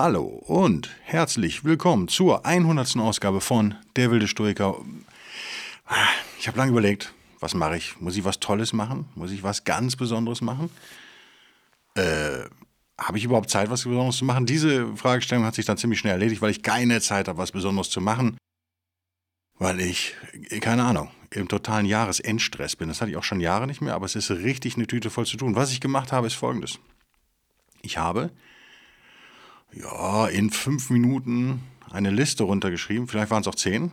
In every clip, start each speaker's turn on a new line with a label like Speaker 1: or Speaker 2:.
Speaker 1: Hallo und herzlich willkommen zur 100. Ausgabe von Der wilde Stoiker. Ich habe lange überlegt, was mache ich? Muss ich was Tolles machen? Muss ich was ganz Besonderes machen? Äh, habe ich überhaupt Zeit, was Besonderes zu machen? Diese Fragestellung hat sich dann ziemlich schnell erledigt, weil ich keine Zeit habe, was Besonderes zu machen. Weil ich, keine Ahnung, im totalen Jahresendstress bin. Das hatte ich auch schon Jahre nicht mehr, aber es ist richtig eine Tüte voll zu tun. Was ich gemacht habe, ist folgendes. Ich habe ja, in fünf Minuten eine Liste runtergeschrieben, vielleicht waren es auch zehn,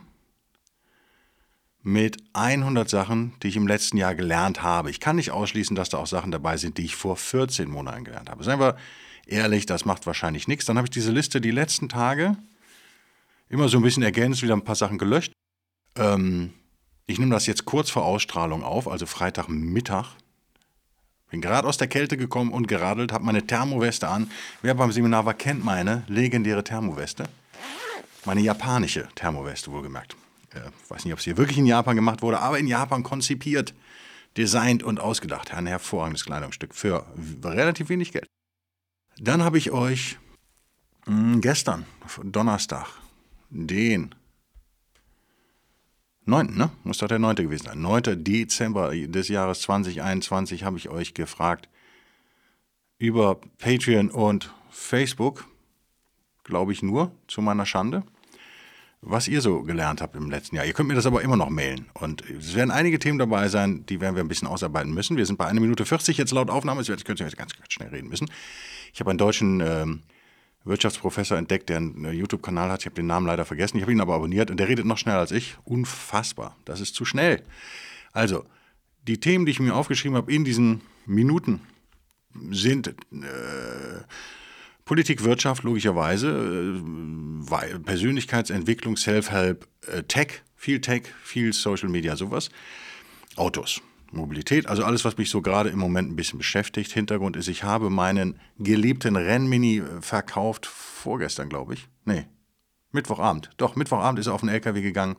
Speaker 1: mit 100 Sachen, die ich im letzten Jahr gelernt habe. Ich kann nicht ausschließen, dass da auch Sachen dabei sind, die ich vor 14 Monaten gelernt habe. Seien wir ehrlich, das macht wahrscheinlich nichts. Dann habe ich diese Liste die letzten Tage immer so ein bisschen ergänzt, wieder ein paar Sachen gelöscht. Ähm, ich nehme das jetzt kurz vor Ausstrahlung auf, also Freitagmittag. Bin gerade aus der Kälte gekommen und geradelt, habe meine Thermoweste an. Wer beim Seminar war, kennt meine legendäre Thermoweste. Meine japanische Thermoweste, wohlgemerkt. Äh, weiß nicht, ob es hier wirklich in Japan gemacht wurde, aber in Japan konzipiert, designt und ausgedacht. Ein hervorragendes Kleidungsstück für relativ wenig Geld. Dann habe ich euch mh, hm, gestern, Donnerstag, den 9. Ne? Muss doch der 9. gewesen sein. 9. Dezember des Jahres 2021 habe ich euch gefragt über Patreon und Facebook, glaube ich nur, zu meiner Schande, was ihr so gelernt habt im letzten Jahr. Ihr könnt mir das aber immer noch mailen. Und es werden einige Themen dabei sein, die werden wir ein bisschen ausarbeiten müssen. Wir sind bei 1 Minute 40 jetzt laut Aufnahme, jetzt könnt ihr ganz, ganz schnell reden müssen. Ich habe einen deutschen... Ähm, Wirtschaftsprofessor entdeckt, der einen YouTube-Kanal hat. Ich habe den Namen leider vergessen. Ich habe ihn aber abonniert und der redet noch schneller als ich. Unfassbar. Das ist zu schnell. Also, die Themen, die ich mir aufgeschrieben habe in diesen Minuten, sind äh, Politik, Wirtschaft, logischerweise, äh, Persönlichkeitsentwicklung, Self-Help, äh, Tech, viel Tech, viel Social Media, sowas. Autos. Mobilität, also alles, was mich so gerade im Moment ein bisschen beschäftigt. Hintergrund ist, ich habe meinen geliebten Rennmini verkauft, vorgestern, glaube ich. Nee, Mittwochabend. Doch, Mittwochabend ist er auf den LKW gegangen,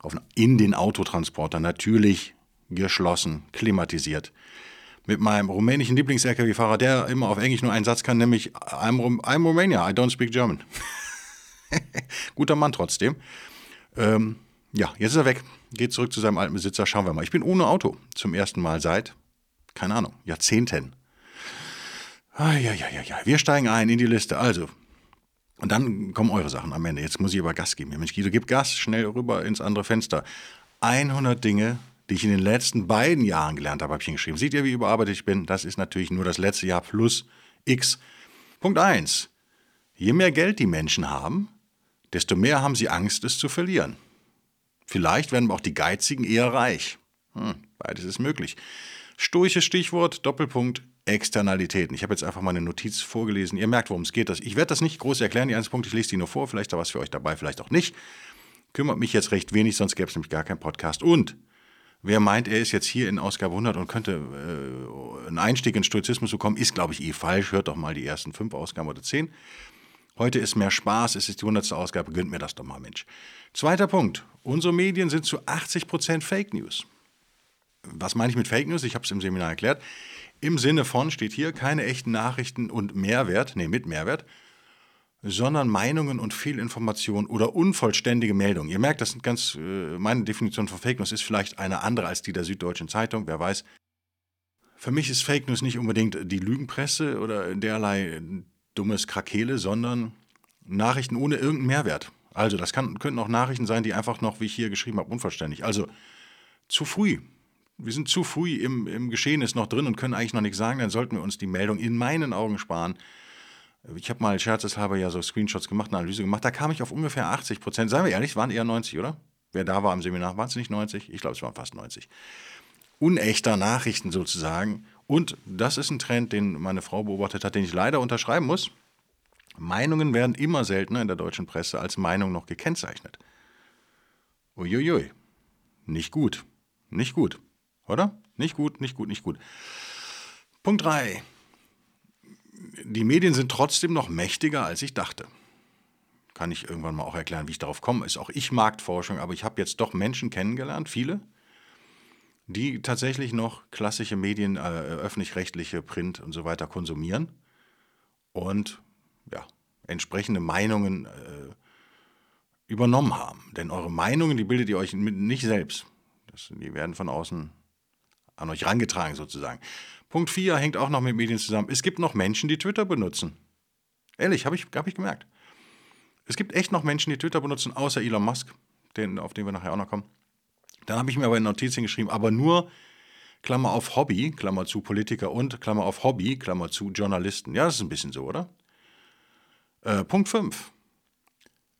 Speaker 1: auf, in den Autotransporter, natürlich geschlossen, klimatisiert. Mit meinem rumänischen Lieblings-LKW-Fahrer, der immer auf Englisch nur einen Satz kann, nämlich I'm, I'm Romania, I don't speak German. Guter Mann trotzdem. Ähm, ja, jetzt ist er weg. Geht zurück zu seinem alten Besitzer. Schauen wir mal. Ich bin ohne Auto zum ersten Mal seit, keine Ahnung, Jahrzehnten. Ah, ja, ja, ja, ja. Wir steigen ein in die Liste. Also, und dann kommen eure Sachen am Ende. Jetzt muss ich aber Gas geben. Mensch, Guido, gib Gas, schnell rüber ins andere Fenster. 100 Dinge, die ich in den letzten beiden Jahren gelernt habe, habe ich hingeschrieben. Seht ihr, wie überarbeitet ich bin? Das ist natürlich nur das letzte Jahr plus X. Punkt 1. Je mehr Geld die Menschen haben, desto mehr haben sie Angst, es zu verlieren. Vielleicht werden auch die Geizigen eher reich. Hm, beides ist möglich. Stoisches Stichwort, Doppelpunkt, Externalitäten. Ich habe jetzt einfach mal eine Notiz vorgelesen. Ihr merkt, worum es geht. Ich werde das nicht groß erklären, die einzelnen Punkte. Ich lese die nur vor. Vielleicht da was für euch dabei, vielleicht auch nicht. Kümmert mich jetzt recht wenig, sonst gäbe es nämlich gar keinen Podcast. Und wer meint, er ist jetzt hier in Ausgabe 100 und könnte äh, einen Einstieg in Stoizismus bekommen, ist, glaube ich, eh falsch. Hört doch mal die ersten fünf Ausgaben oder zehn. Heute ist mehr Spaß, es ist die 100. Ausgabe, gönnt mir das doch mal, Mensch. Zweiter Punkt. Unsere Medien sind zu 80% Fake News. Was meine ich mit Fake News? Ich habe es im Seminar erklärt. Im Sinne von steht hier keine echten Nachrichten und Mehrwert, nee, mit Mehrwert, sondern Meinungen und Fehlinformationen oder unvollständige Meldungen. Ihr merkt, das sind ganz, äh, meine Definition von Fake News ist vielleicht eine andere als die der Süddeutschen Zeitung, wer weiß. Für mich ist Fake News nicht unbedingt die Lügenpresse oder derlei dummes Krakele, sondern Nachrichten ohne irgendeinen Mehrwert. Also, das kann, könnten auch Nachrichten sein, die einfach noch, wie ich hier geschrieben habe, unvollständig. Also, zu früh. Wir sind zu früh im, im Geschehnis noch drin und können eigentlich noch nichts sagen. Dann sollten wir uns die Meldung in meinen Augen sparen. Ich habe mal scherzeshalber ja so Screenshots gemacht, eine Analyse gemacht. Da kam ich auf ungefähr 80 Prozent. Seien wir ehrlich, es waren eher 90, oder? Wer da war im Seminar, waren es nicht 90? Ich glaube, es waren fast 90. Unechter Nachrichten sozusagen Und das ist ein Trend, den meine Frau beobachtet hat, den ich leider unterschreiben muss. Meinungen werden immer seltener in der deutschen Presse als Meinung noch gekennzeichnet. Uiuiui. Nicht gut. Nicht gut. Oder? Nicht gut, nicht gut, nicht gut. Punkt 3. Die Medien sind trotzdem noch mächtiger, als ich dachte. Kann ich irgendwann mal auch erklären, wie ich darauf komme. Ist auch ich Marktforschung, aber ich habe jetzt doch Menschen kennengelernt, viele, die tatsächlich noch klassische Medien, äh, öffentlich-rechtliche Print und so weiter konsumieren und entsprechende Meinungen äh, übernommen haben. Denn eure Meinungen, die bildet ihr euch nicht selbst. Das, die werden von außen an euch rangetragen sozusagen. Punkt 4 hängt auch noch mit Medien zusammen. Es gibt noch Menschen, die Twitter benutzen. Ehrlich, habe ich, hab ich gemerkt. Es gibt echt noch Menschen, die Twitter benutzen, außer Elon Musk, den, auf den wir nachher auch noch kommen. Dann habe ich mir aber in Notizen geschrieben, aber nur Klammer auf Hobby, Klammer zu Politiker und Klammer auf Hobby, Klammer zu Journalisten. Ja, das ist ein bisschen so, oder? Äh, Punkt 5.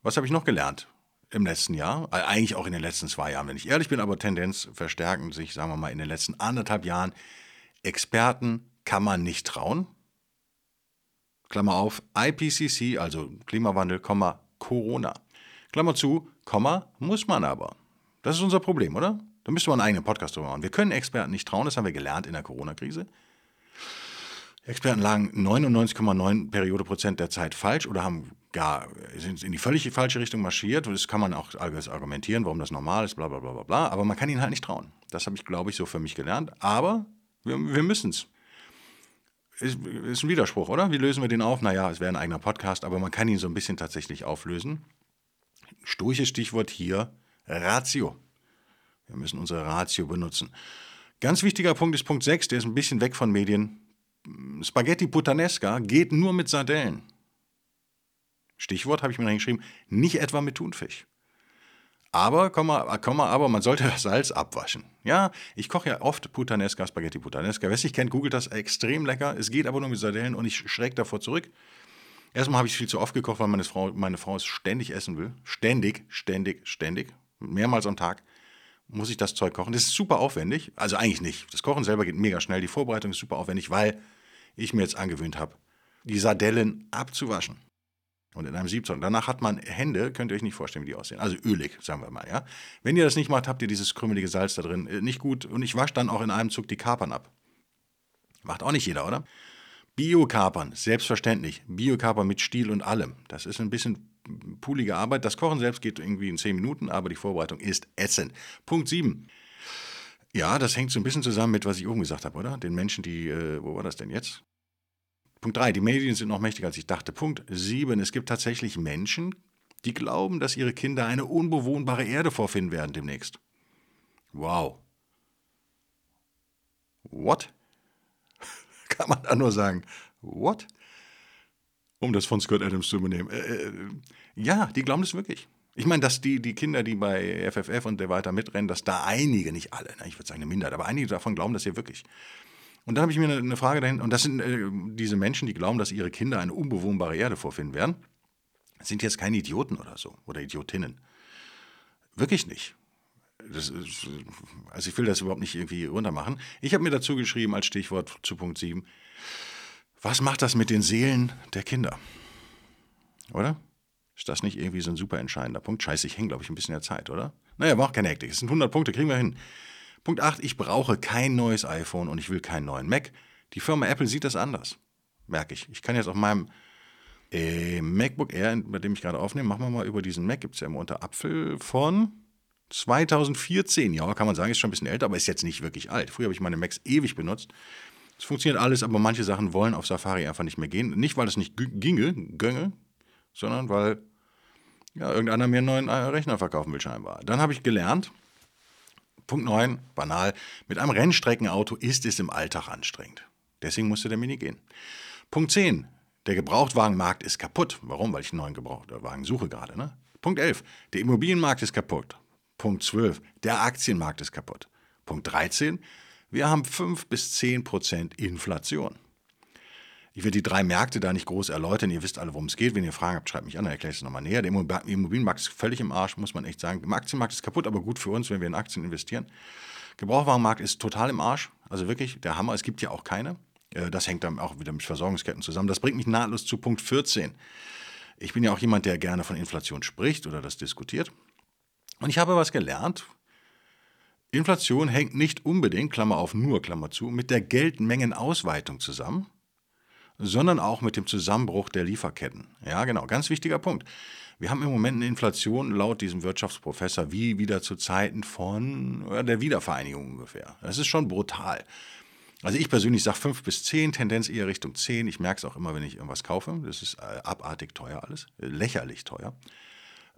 Speaker 1: Was habe ich noch gelernt im letzten Jahr? Äh, eigentlich auch in den letzten zwei Jahren, wenn ich ehrlich bin, aber Tendenz verstärken sich, sagen wir mal, in den letzten anderthalb Jahren. Experten kann man nicht trauen. Klammer auf, IPCC, also Klimawandel, Corona. Klammer zu, Komma, muss man aber. Das ist unser Problem, oder? Da müsste man einen eigenen Podcast drüber machen. Wir können Experten nicht trauen, das haben wir gelernt in der Corona-Krise. Experten lagen 99,9 Periode Prozent der Zeit falsch oder haben gar, sind in die völlig falsche Richtung marschiert. Und das kann man auch argumentieren, warum das normal ist, bla bla bla bla bla. Aber man kann ihnen halt nicht trauen. Das habe ich, glaube ich, so für mich gelernt. Aber wir, wir müssen es. Ist, ist ein Widerspruch, oder? Wie lösen wir den auf? Naja, es wäre ein eigener Podcast, aber man kann ihn so ein bisschen tatsächlich auflösen. Sturches Stichwort hier, Ratio. Wir müssen unsere Ratio benutzen. Ganz wichtiger Punkt ist Punkt 6, der ist ein bisschen weg von Medien. Spaghetti Puttanesca geht nur mit Sardellen. Stichwort habe ich mir geschrieben, nicht etwa mit Thunfisch. Aber, Komma, Komma, aber man sollte das Salz abwaschen. Ja, ich koche ja oft Puttanesca, Spaghetti Puttanesca. Wer es nicht kennt, googelt das extrem lecker. Es geht aber nur mit Sardellen und ich schräg davor zurück. Erstmal habe ich viel zu oft gekocht, weil meine Frau, meine Frau es ständig essen will. Ständig, ständig, ständig. Mehrmals am Tag muss ich das Zeug kochen. Das ist super aufwendig. Also eigentlich nicht. Das Kochen selber geht mega schnell. Die Vorbereitung ist super aufwendig, weil ich mir jetzt angewöhnt habe, die Sardellen abzuwaschen. Und in einem Siebzoll. Danach hat man Hände, könnt ihr euch nicht vorstellen, wie die aussehen. Also ölig, sagen wir mal, ja. Wenn ihr das nicht macht, habt ihr dieses krümelige Salz da drin. Äh, nicht gut. Und ich wasche dann auch in einem Zug die Kapern ab. Macht auch nicht jeder, oder? Bio-Kapern, selbstverständlich. Bio-Kapern mit Stiel und allem. Das ist ein bisschen poolige Arbeit. Das Kochen selbst geht irgendwie in 10 Minuten, aber die Vorbereitung ist ätzend. Punkt 7. Ja, das hängt so ein bisschen zusammen mit, was ich oben gesagt habe, oder? Den Menschen, die, äh, wo war das denn jetzt? Punkt 3, die Medien sind noch mächtiger als ich dachte. Punkt 7, es gibt tatsächlich Menschen, die glauben, dass ihre Kinder eine unbewohnbare Erde vorfinden werden demnächst. Wow. What? Kann man da nur sagen, what? Um das von Scott Adams zu übernehmen. Äh, äh, ja, die glauben das wirklich. Ich meine, dass die, die Kinder, die bei FFF und der weiter mitrennen, dass da einige, nicht alle, ich würde sagen eine Minderheit, aber einige davon glauben das hier wirklich. Und dann habe ich mir eine, eine Frage dahin, und das sind äh, diese Menschen, die glauben, dass ihre Kinder eine unbewohnbare Erde vorfinden werden, sind jetzt keine Idioten oder so, oder Idiotinnen. Wirklich nicht. Ist, also ich will das überhaupt nicht irgendwie runtermachen. Ich habe mir dazu geschrieben als Stichwort zu Punkt 7, was macht das mit den Seelen der Kinder? Oder? Ist das nicht irgendwie so ein super entscheidender Punkt? Scheiße, ich hänge, glaube ich, ein bisschen der Zeit, oder? Naja, auch keine Hektik. Es sind 100 Punkte, kriegen wir hin. Punkt 8, ich brauche kein neues iPhone und ich will keinen neuen Mac. Die Firma Apple sieht das anders. Merke ich. Ich kann jetzt auf meinem äh, MacBook Air, bei dem ich gerade aufnehme, machen wir mal über diesen Mac, gibt es ja immer unter Apfel von 2014. Ja, kann man sagen, ist schon ein bisschen älter, aber ist jetzt nicht wirklich alt. Früher habe ich meine Macs ewig benutzt. Es funktioniert alles, aber manche Sachen wollen auf Safari einfach nicht mehr gehen. Nicht, weil es nicht ginge, gönge, sondern weil ja, irgendeiner mir einen neuen äh, Rechner verkaufen will scheinbar. Dann habe ich gelernt, Punkt 9, banal, mit einem Rennstreckenauto ist es im Alltag anstrengend. Deswegen musste der Mini gehen. Punkt 10, der Gebrauchtwagenmarkt ist kaputt. Warum? Weil ich einen neuen Gebrauchtwagen suche gerade. Ne? Punkt 11, der Immobilienmarkt ist kaputt. Punkt 12, der Aktienmarkt ist kaputt. Punkt 13, wir haben 5 bis 10 Prozent Inflation. Ich werde die drei Märkte da nicht groß erläutern. Ihr wisst alle, worum es geht. Wenn ihr Fragen habt, schreibt mich an, dann erkläre ich es nochmal näher. Der Immobilienmarkt ist völlig im Arsch, muss man echt sagen. Der Aktienmarkt ist kaputt, aber gut für uns, wenn wir in Aktien investieren. Gebrauchwarenmarkt ist total im Arsch. Also wirklich der Hammer. Es gibt ja auch keine. Äh, das hängt dann auch wieder mit Versorgungsketten zusammen. Das bringt mich nahtlos zu Punkt 14. Ich bin ja auch jemand, der gerne von Inflation spricht oder das diskutiert. Und ich habe was gelernt. Inflation hängt nicht unbedingt, Klammer auf, nur Klammer zu, mit der Geldmengenausweitung zusammen, sondern auch mit dem Zusammenbruch der Lieferketten. Ja, genau, ganz wichtiger Punkt. Wir haben im Moment eine Inflation laut diesem Wirtschaftsprofessor wie wieder zu Zeiten von der Wiedervereinigung ungefähr. Das ist schon brutal. Also ich persönlich sage 5 bis 10, Tendenz eher Richtung 10. Ich merke es auch immer, wenn ich irgendwas kaufe. Das ist äh, abartig teuer alles, äh, lächerlich teuer.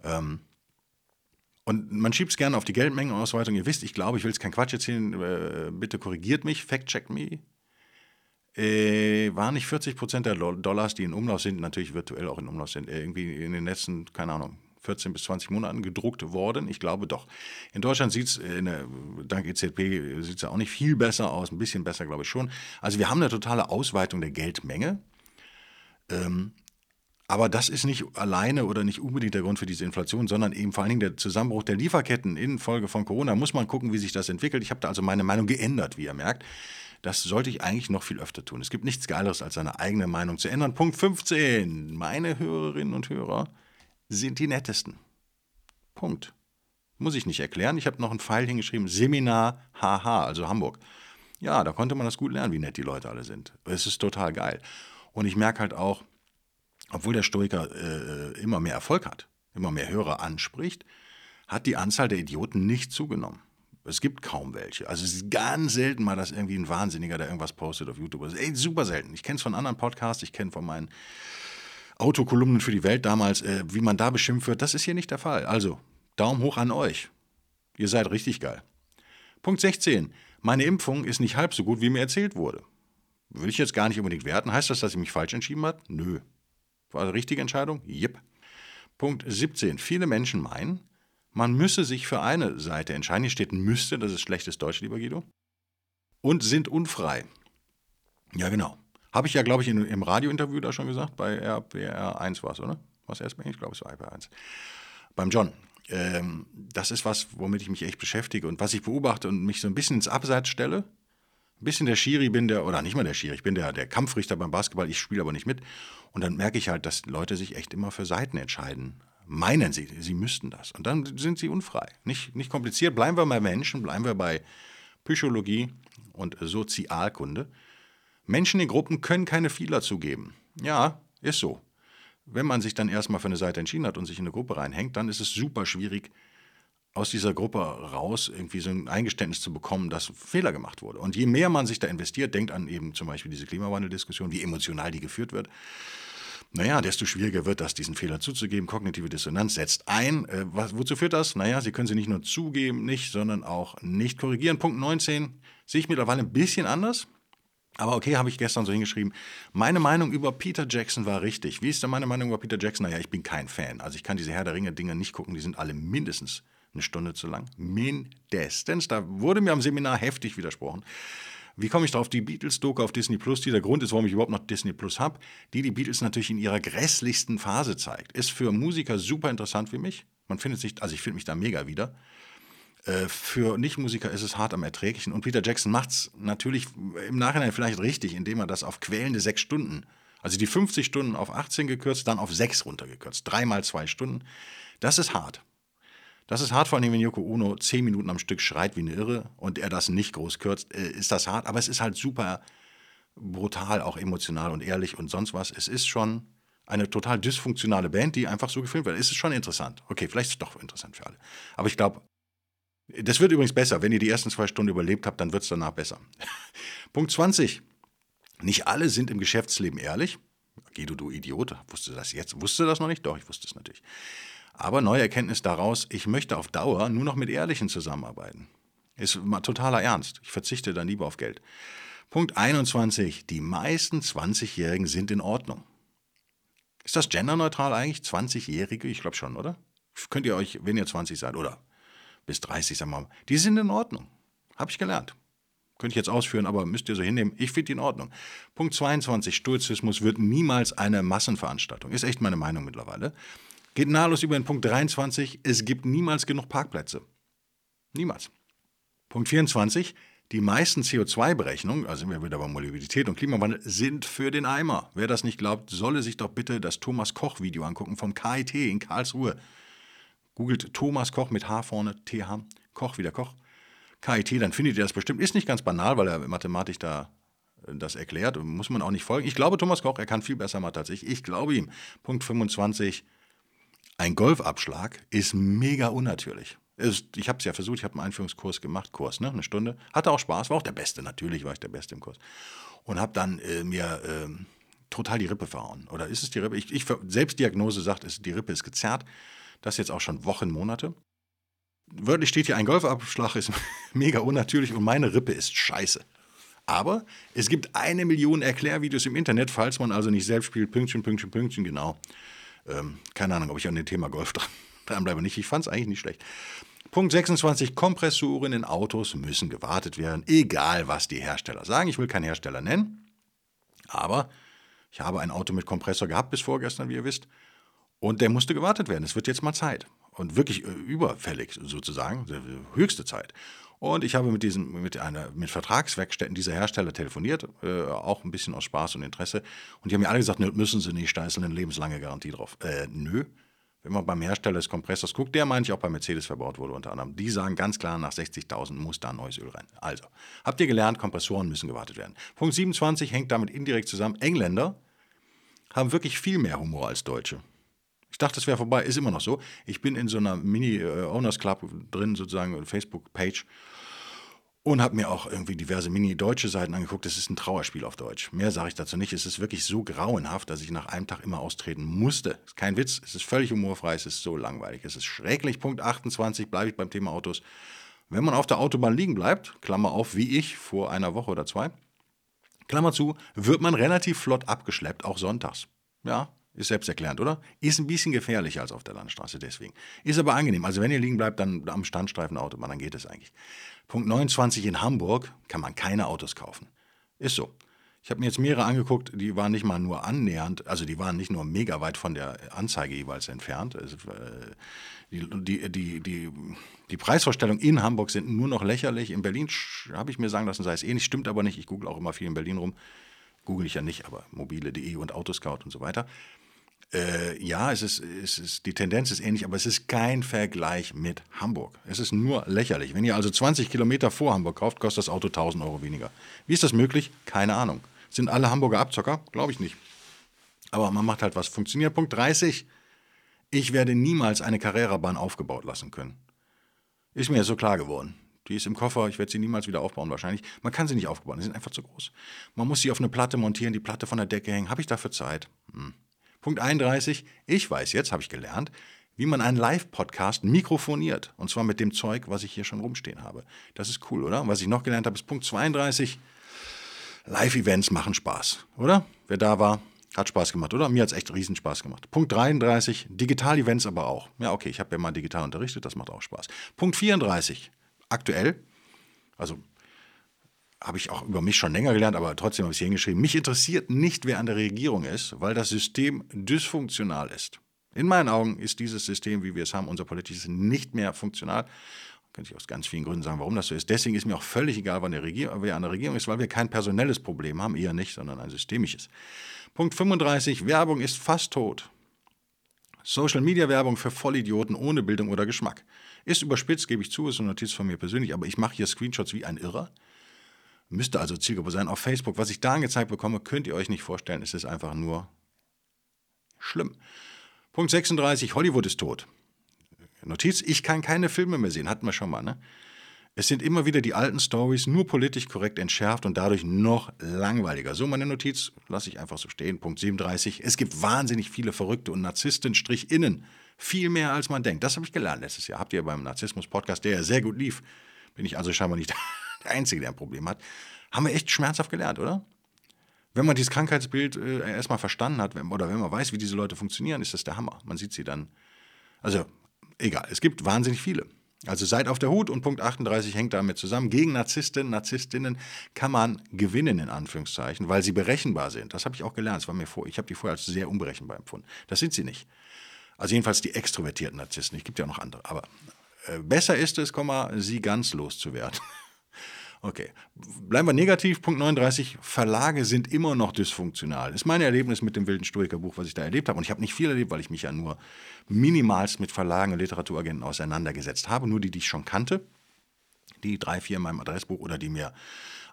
Speaker 1: Ähm, und man schiebt es gerne auf die Geldmengenausweitung. Ihr wisst, ich glaube, ich will jetzt keinen Quatsch erzählen. Äh, bitte korrigiert mich, fact-check me. Äh, waren nicht 40 Prozent der Dollars, die in Umlauf sind, natürlich virtuell auch in Umlauf sind, irgendwie in den letzten, keine Ahnung, 14 bis 20 Monaten gedruckt worden. Ich glaube doch. In Deutschland sieht es, äh, dank EZB, sieht es auch nicht viel besser aus, ein bisschen besser, glaube ich schon. Also wir haben eine totale Ausweitung der Geldmenge. Ähm, aber das ist nicht alleine oder nicht unbedingt der Grund für diese Inflation, sondern eben vor allen Dingen der Zusammenbruch der Lieferketten infolge von Corona. Muss man gucken, wie sich das entwickelt. Ich habe da also meine Meinung geändert, wie ihr merkt. Das sollte ich eigentlich noch viel öfter tun. Es gibt nichts Geileres, als seine eigene Meinung zu ändern. Punkt 15. Meine Hörerinnen und Hörer sind die nettesten. Punkt. Muss ich nicht erklären. Ich habe noch einen Pfeil hingeschrieben, Seminar HH, also Hamburg. Ja, da konnte man das gut lernen, wie nett die Leute alle sind. Es ist total geil. Und ich merke halt auch, obwohl der Stoiker äh, immer mehr Erfolg hat, immer mehr Hörer anspricht, hat die Anzahl der Idioten nicht zugenommen. Es gibt kaum welche. Also es ist ganz selten mal, dass irgendwie ein Wahnsinniger, der irgendwas postet auf YouTube. Das ist ey, super selten. Ich kenne es von anderen Podcasts, ich kenne von meinen Autokolumnen für die Welt damals, äh, wie man da beschimpft wird. Das ist hier nicht der Fall. Also, Daumen hoch an euch. Ihr seid richtig geil. Punkt 16. Meine Impfung ist nicht halb so gut, wie mir erzählt wurde. Würde ich jetzt gar nicht unbedingt werten. Heißt das, dass ich mich falsch entschieden habe? Nö. War eine richtige Entscheidung? Jep. Punkt 17. Viele Menschen meinen, man müsse sich für eine Seite entscheiden. Hier steht müsste, das ist schlechtes Deutsch, lieber Guido. Und sind unfrei. Ja, genau. Habe ich ja, glaube ich, in, im Radiointerview da schon gesagt, bei RBR1 war es, oder? Was erst Ich glaube, es war RBR1. Beim John. Ähm, das ist was, womit ich mich echt beschäftige und was ich beobachte und mich so ein bisschen ins Abseits stelle. Ein bisschen der Schiri bin der, oder nicht mal der Schiri, ich bin der, der Kampfrichter beim Basketball, ich spiele aber nicht mit. Und dann merke ich halt, dass Leute sich echt immer für Seiten entscheiden. Meinen sie, sie müssten das. Und dann sind sie unfrei. Nicht, nicht kompliziert. Bleiben wir bei Menschen, bleiben wir bei Psychologie und Sozialkunde. Menschen in Gruppen können keine Fehler zugeben. Ja, ist so. Wenn man sich dann erstmal für eine Seite entschieden hat und sich in eine Gruppe reinhängt, dann ist es super schwierig, aus dieser Gruppe raus irgendwie so ein Eingeständnis zu bekommen, dass Fehler gemacht wurde. Und je mehr man sich da investiert, denkt an eben zum Beispiel diese Klimawandeldiskussion, wie emotional die geführt wird, naja, desto schwieriger wird das, diesen Fehler zuzugeben. Kognitive Dissonanz setzt ein. Äh, was, wozu führt das? Naja, Sie können sie nicht nur zugeben, nicht, sondern auch nicht korrigieren. Punkt 19 sehe ich mittlerweile ein bisschen anders. Aber okay, habe ich gestern so hingeschrieben. Meine Meinung über Peter Jackson war richtig. Wie ist denn meine Meinung über Peter Jackson? Naja, ich bin kein Fan. Also ich kann diese Herr der Ringe-Dinge nicht gucken. Die sind alle mindestens eine Stunde zu lang. Mindestens. Da wurde mir am Seminar heftig widersprochen. Wie komme ich drauf? Die Beatles-Doku auf Disney Plus, die der Grund ist, warum ich überhaupt noch Disney Plus habe, die die Beatles natürlich in ihrer grässlichsten Phase zeigt. Ist für Musiker super interessant wie mich. Man findet sich, also ich finde mich da mega wieder. Äh, für Nichtmusiker ist es hart am Erträglichen. Und Peter Jackson macht es natürlich im Nachhinein vielleicht richtig, indem er das auf quälende sechs Stunden, also die 50 Stunden auf 18 gekürzt, dann auf sechs runtergekürzt. Dreimal zwei Stunden. Das ist hart. Das ist hart, vor allem wenn Yoko Ono zehn Minuten am Stück schreit wie eine Irre und er das nicht groß kürzt, äh, ist das hart. Aber es ist halt super brutal, auch emotional und ehrlich und sonst was. Es ist schon eine total dysfunktionale Band, die einfach so gefilmt wird. Es ist schon interessant. Okay, vielleicht ist es doch interessant für alle. Aber ich glaube, das wird übrigens besser. Wenn ihr die ersten zwei Stunden überlebt habt, dann wird es danach besser. Punkt 20. Nicht alle sind im Geschäftsleben ehrlich. Guido, du Idiot, wusste das jetzt? Wusste das noch nicht? Doch, ich wusste es natürlich. Aber neue Erkenntnis daraus, ich möchte auf Dauer nur noch mit Ehrlichen zusammenarbeiten. Ist mal totaler Ernst. Ich verzichte dann lieber auf Geld. Punkt 21. Die meisten 20-Jährigen sind in Ordnung. Ist das genderneutral eigentlich? 20-Jährige? Ich glaube schon, oder? Könnt ihr euch, wenn ihr 20 seid, oder bis 30, sagen wir mal, die sind in Ordnung. Habe ich gelernt. Könnte ich jetzt ausführen, aber müsst ihr so hinnehmen. Ich finde die in Ordnung. Punkt 22. Stoizismus wird niemals eine Massenveranstaltung. Ist echt meine Meinung mittlerweile. Geht nahtlos über den Punkt 23. Es gibt niemals genug Parkplätze. Niemals. Punkt 24. Die meisten CO2-Berechnungen, also sind wir wieder bei Mobilität und Klimawandel, sind für den Eimer. Wer das nicht glaubt, solle sich doch bitte das Thomas Koch-Video angucken vom KIT in Karlsruhe. Googelt Thomas Koch mit H vorne, TH, Koch, wieder Koch. KIT, dann findet ihr das bestimmt. Ist nicht ganz banal, weil er Mathematik da äh, das erklärt. Muss man auch nicht folgen. Ich glaube Thomas Koch, er kann viel besser Mathe als ich. Ich glaube ihm. Punkt 25. Ein Golfabschlag ist mega unnatürlich. Ich habe es ja versucht, ich habe einen Einführungskurs gemacht, Kurs, ne, eine Stunde. Hatte auch Spaß, war auch der Beste, natürlich war ich der Beste im Kurs. Und habe dann äh, mir äh, total die Rippe verhauen. Oder ist es die Rippe? Ich, ich Selbstdiagnose sagt, es, die Rippe ist gezerrt. Das jetzt auch schon Wochen, Monate. Wörtlich steht hier, ein Golfabschlag ist mega unnatürlich und meine Rippe ist scheiße. Aber es gibt eine Million Erklärvideos im Internet, falls man also nicht selbst spielt, Pünktchen, Pünktchen, Pünktchen, genau. Ähm, keine Ahnung, ob ich an dem Thema Golf dran, dranbleibe nicht. Ich fand es eigentlich nicht schlecht. Punkt 26. Kompressoren in Autos müssen gewartet werden, egal was die Hersteller sagen. Ich will keinen Hersteller nennen, aber ich habe ein Auto mit Kompressor gehabt bis vorgestern, wie ihr wisst, und der musste gewartet werden. Es wird jetzt mal Zeit. Und wirklich äh, überfällig sozusagen, höchste Zeit. Und ich habe mit, diesen, mit, einer, mit Vertragswerkstätten dieser Hersteller telefoniert, äh, auch ein bisschen aus Spaß und Interesse. Und die haben mir alle gesagt, nö, müssen sie nicht, da ist eine lebenslange Garantie drauf. Äh, nö, wenn man beim Hersteller des Kompressors guckt, der meine ich auch bei Mercedes verbaut wurde unter anderem, die sagen ganz klar, nach 60.000 muss da neues Öl rein. Also, habt ihr gelernt, Kompressoren müssen gewartet werden. Punkt 27 hängt damit indirekt zusammen. Engländer haben wirklich viel mehr Humor als Deutsche. Ich dachte, das wäre vorbei, ist immer noch so. Ich bin in so einer Mini-Owners Club drin, sozusagen, Facebook-Page und habe mir auch irgendwie diverse mini-deutsche Seiten angeguckt. Es ist ein Trauerspiel auf Deutsch. Mehr sage ich dazu nicht. Es ist wirklich so grauenhaft, dass ich nach einem Tag immer austreten musste. Ist kein Witz, es ist völlig humorfrei, es ist so langweilig. Es ist schrecklich. Punkt 28 bleibe ich beim Thema Autos. Wenn man auf der Autobahn liegen bleibt, Klammer auf, wie ich vor einer Woche oder zwei, Klammer zu, wird man relativ flott abgeschleppt, auch sonntags. Ja, ist selbsterklärend, oder? Ist ein bisschen gefährlicher als auf der Landstraße deswegen. Ist aber angenehm. Also wenn ihr liegen bleibt, dann am Standstreifen Autobahn, dann geht es eigentlich. Punkt 29 in Hamburg kann man keine Autos kaufen. Ist so. Ich habe mir jetzt mehrere angeguckt, die waren nicht mal nur annähernd, also die waren nicht nur mega weit von der Anzeige jeweils entfernt. Also, äh, die, die, die, die, die Preisvorstellungen in Hamburg sind nur noch lächerlich. In Berlin habe ich mir sagen lassen, sei es ähnlich, stimmt aber nicht. Ich google auch immer viel in Berlin rum. Google ich ja nicht, aber mobile.de und Autoscout und so weiter. Äh, ja, es ist, es ist, die Tendenz ist ähnlich, aber es ist kein Vergleich mit Hamburg. Es ist nur lächerlich. Wenn ihr also 20 Kilometer vor Hamburg kauft, kostet das Auto 1000 Euro weniger. Wie ist das möglich? Keine Ahnung. Sind alle Hamburger Abzocker? Glaube ich nicht. Aber man macht halt was. Funktioniert. Punkt 30. Ich werde niemals eine Carrera-Bahn aufgebaut lassen können. Ist mir so klar geworden. Die ist im Koffer, ich werde sie niemals wieder aufbauen wahrscheinlich. Man kann sie nicht aufbauen, die sind einfach zu groß. Man muss sie auf eine Platte montieren, die Platte von der Decke hängen. Habe ich dafür Zeit? Hm. Punkt 31. Ich weiß jetzt, habe ich gelernt, wie man einen Live-Podcast mikrofoniert. Und zwar mit dem Zeug, was ich hier schon rumstehen habe. Das ist cool, oder? Was ich noch gelernt habe, ist Punkt 32. Live-Events machen Spaß, oder? Wer da war, hat Spaß gemacht, oder? Mir hat es echt riesen Spaß gemacht. Punkt 33, Digital-Events aber auch. Ja, okay, ich habe ja mal digital unterrichtet, das macht auch Spaß. Punkt 34, aktuell, also habe ich auch über mich schon länger gelernt, aber trotzdem habe ich es hier hingeschrieben. Mich interessiert nicht, wer an der Regierung ist, weil das System dysfunktional ist. In meinen Augen ist dieses System, wie wir es haben, unser politisches, nicht mehr funktional. Könnte ich aus ganz vielen Gründen sagen, warum das so ist. Deswegen ist mir auch völlig egal, wer an der Regierung ist, weil wir kein personelles Problem haben, eher nicht, sondern ein systemisches. Punkt 35. Werbung ist fast tot. Social Media Werbung für Vollidioten ohne Bildung oder Geschmack. Ist überspitzt, gebe ich zu, ist eine Notiz von mir persönlich, aber ich mache hier Screenshots wie ein Irrer müsste also Zielgruppe sein. Auf Facebook, was ich da angezeigt bekomme, könnt ihr euch nicht vorstellen. Es ist einfach nur schlimm. Punkt 36, Hollywood ist tot. Notiz, ich kann keine Filme mehr sehen, hatten wir schon mal, ne? Es sind immer wieder die alten Stories, nur politisch korrekt entschärft und dadurch noch langweiliger. So meine Notiz, lasse ich einfach so stehen. Punkt 37, es gibt wahnsinnig viele Verrückte und Narzissten, Strich innen. Viel mehr als man denkt. Das habe ich gelernt letztes Jahr. Habt ihr beim Narzissmus-Podcast, der ja sehr gut lief. Bin ich also scheinbar nicht der Einzige, der ein Problem hat. Haben wir echt schmerzhaft gelernt, oder? Wenn man dieses Krankheitsbild äh, erstmal verstanden hat oder wenn man weiß, wie diese Leute funktionieren, ist das der Hammer. Man sieht sie dann. Also, egal, es gibt wahnsinnig viele. Also seid auf der Hut und Punkt 38 hängt damit zusammen. Gegen Narzissten, Narzisstinnen kann man gewinnen, in Anführungszeichen, weil sie berechenbar sind. Das habe ich auch gelernt. Das war mir vor, ich habe die vorher als sehr unberechenbar empfunden. Das sind sie nicht. Also jedenfalls die extrovertierten Narzissten. Es gibt ja noch andere. Aber äh, besser ist es, sie ganz loszuwerden. Okay. Bleiben wir negativ. Punkt 39. Verlage sind immer noch dysfunktional. Das ist mein Erlebnis mit dem wilden Stoiker-Buch, was ich da erlebt habe. Und ich habe nicht viel erlebt, weil ich mich ja nur minimalst mit Verlagen und Literaturagenten auseinandergesetzt habe. Nur die, die ich schon kannte. Die drei, vier in meinem Adressbuch oder die mir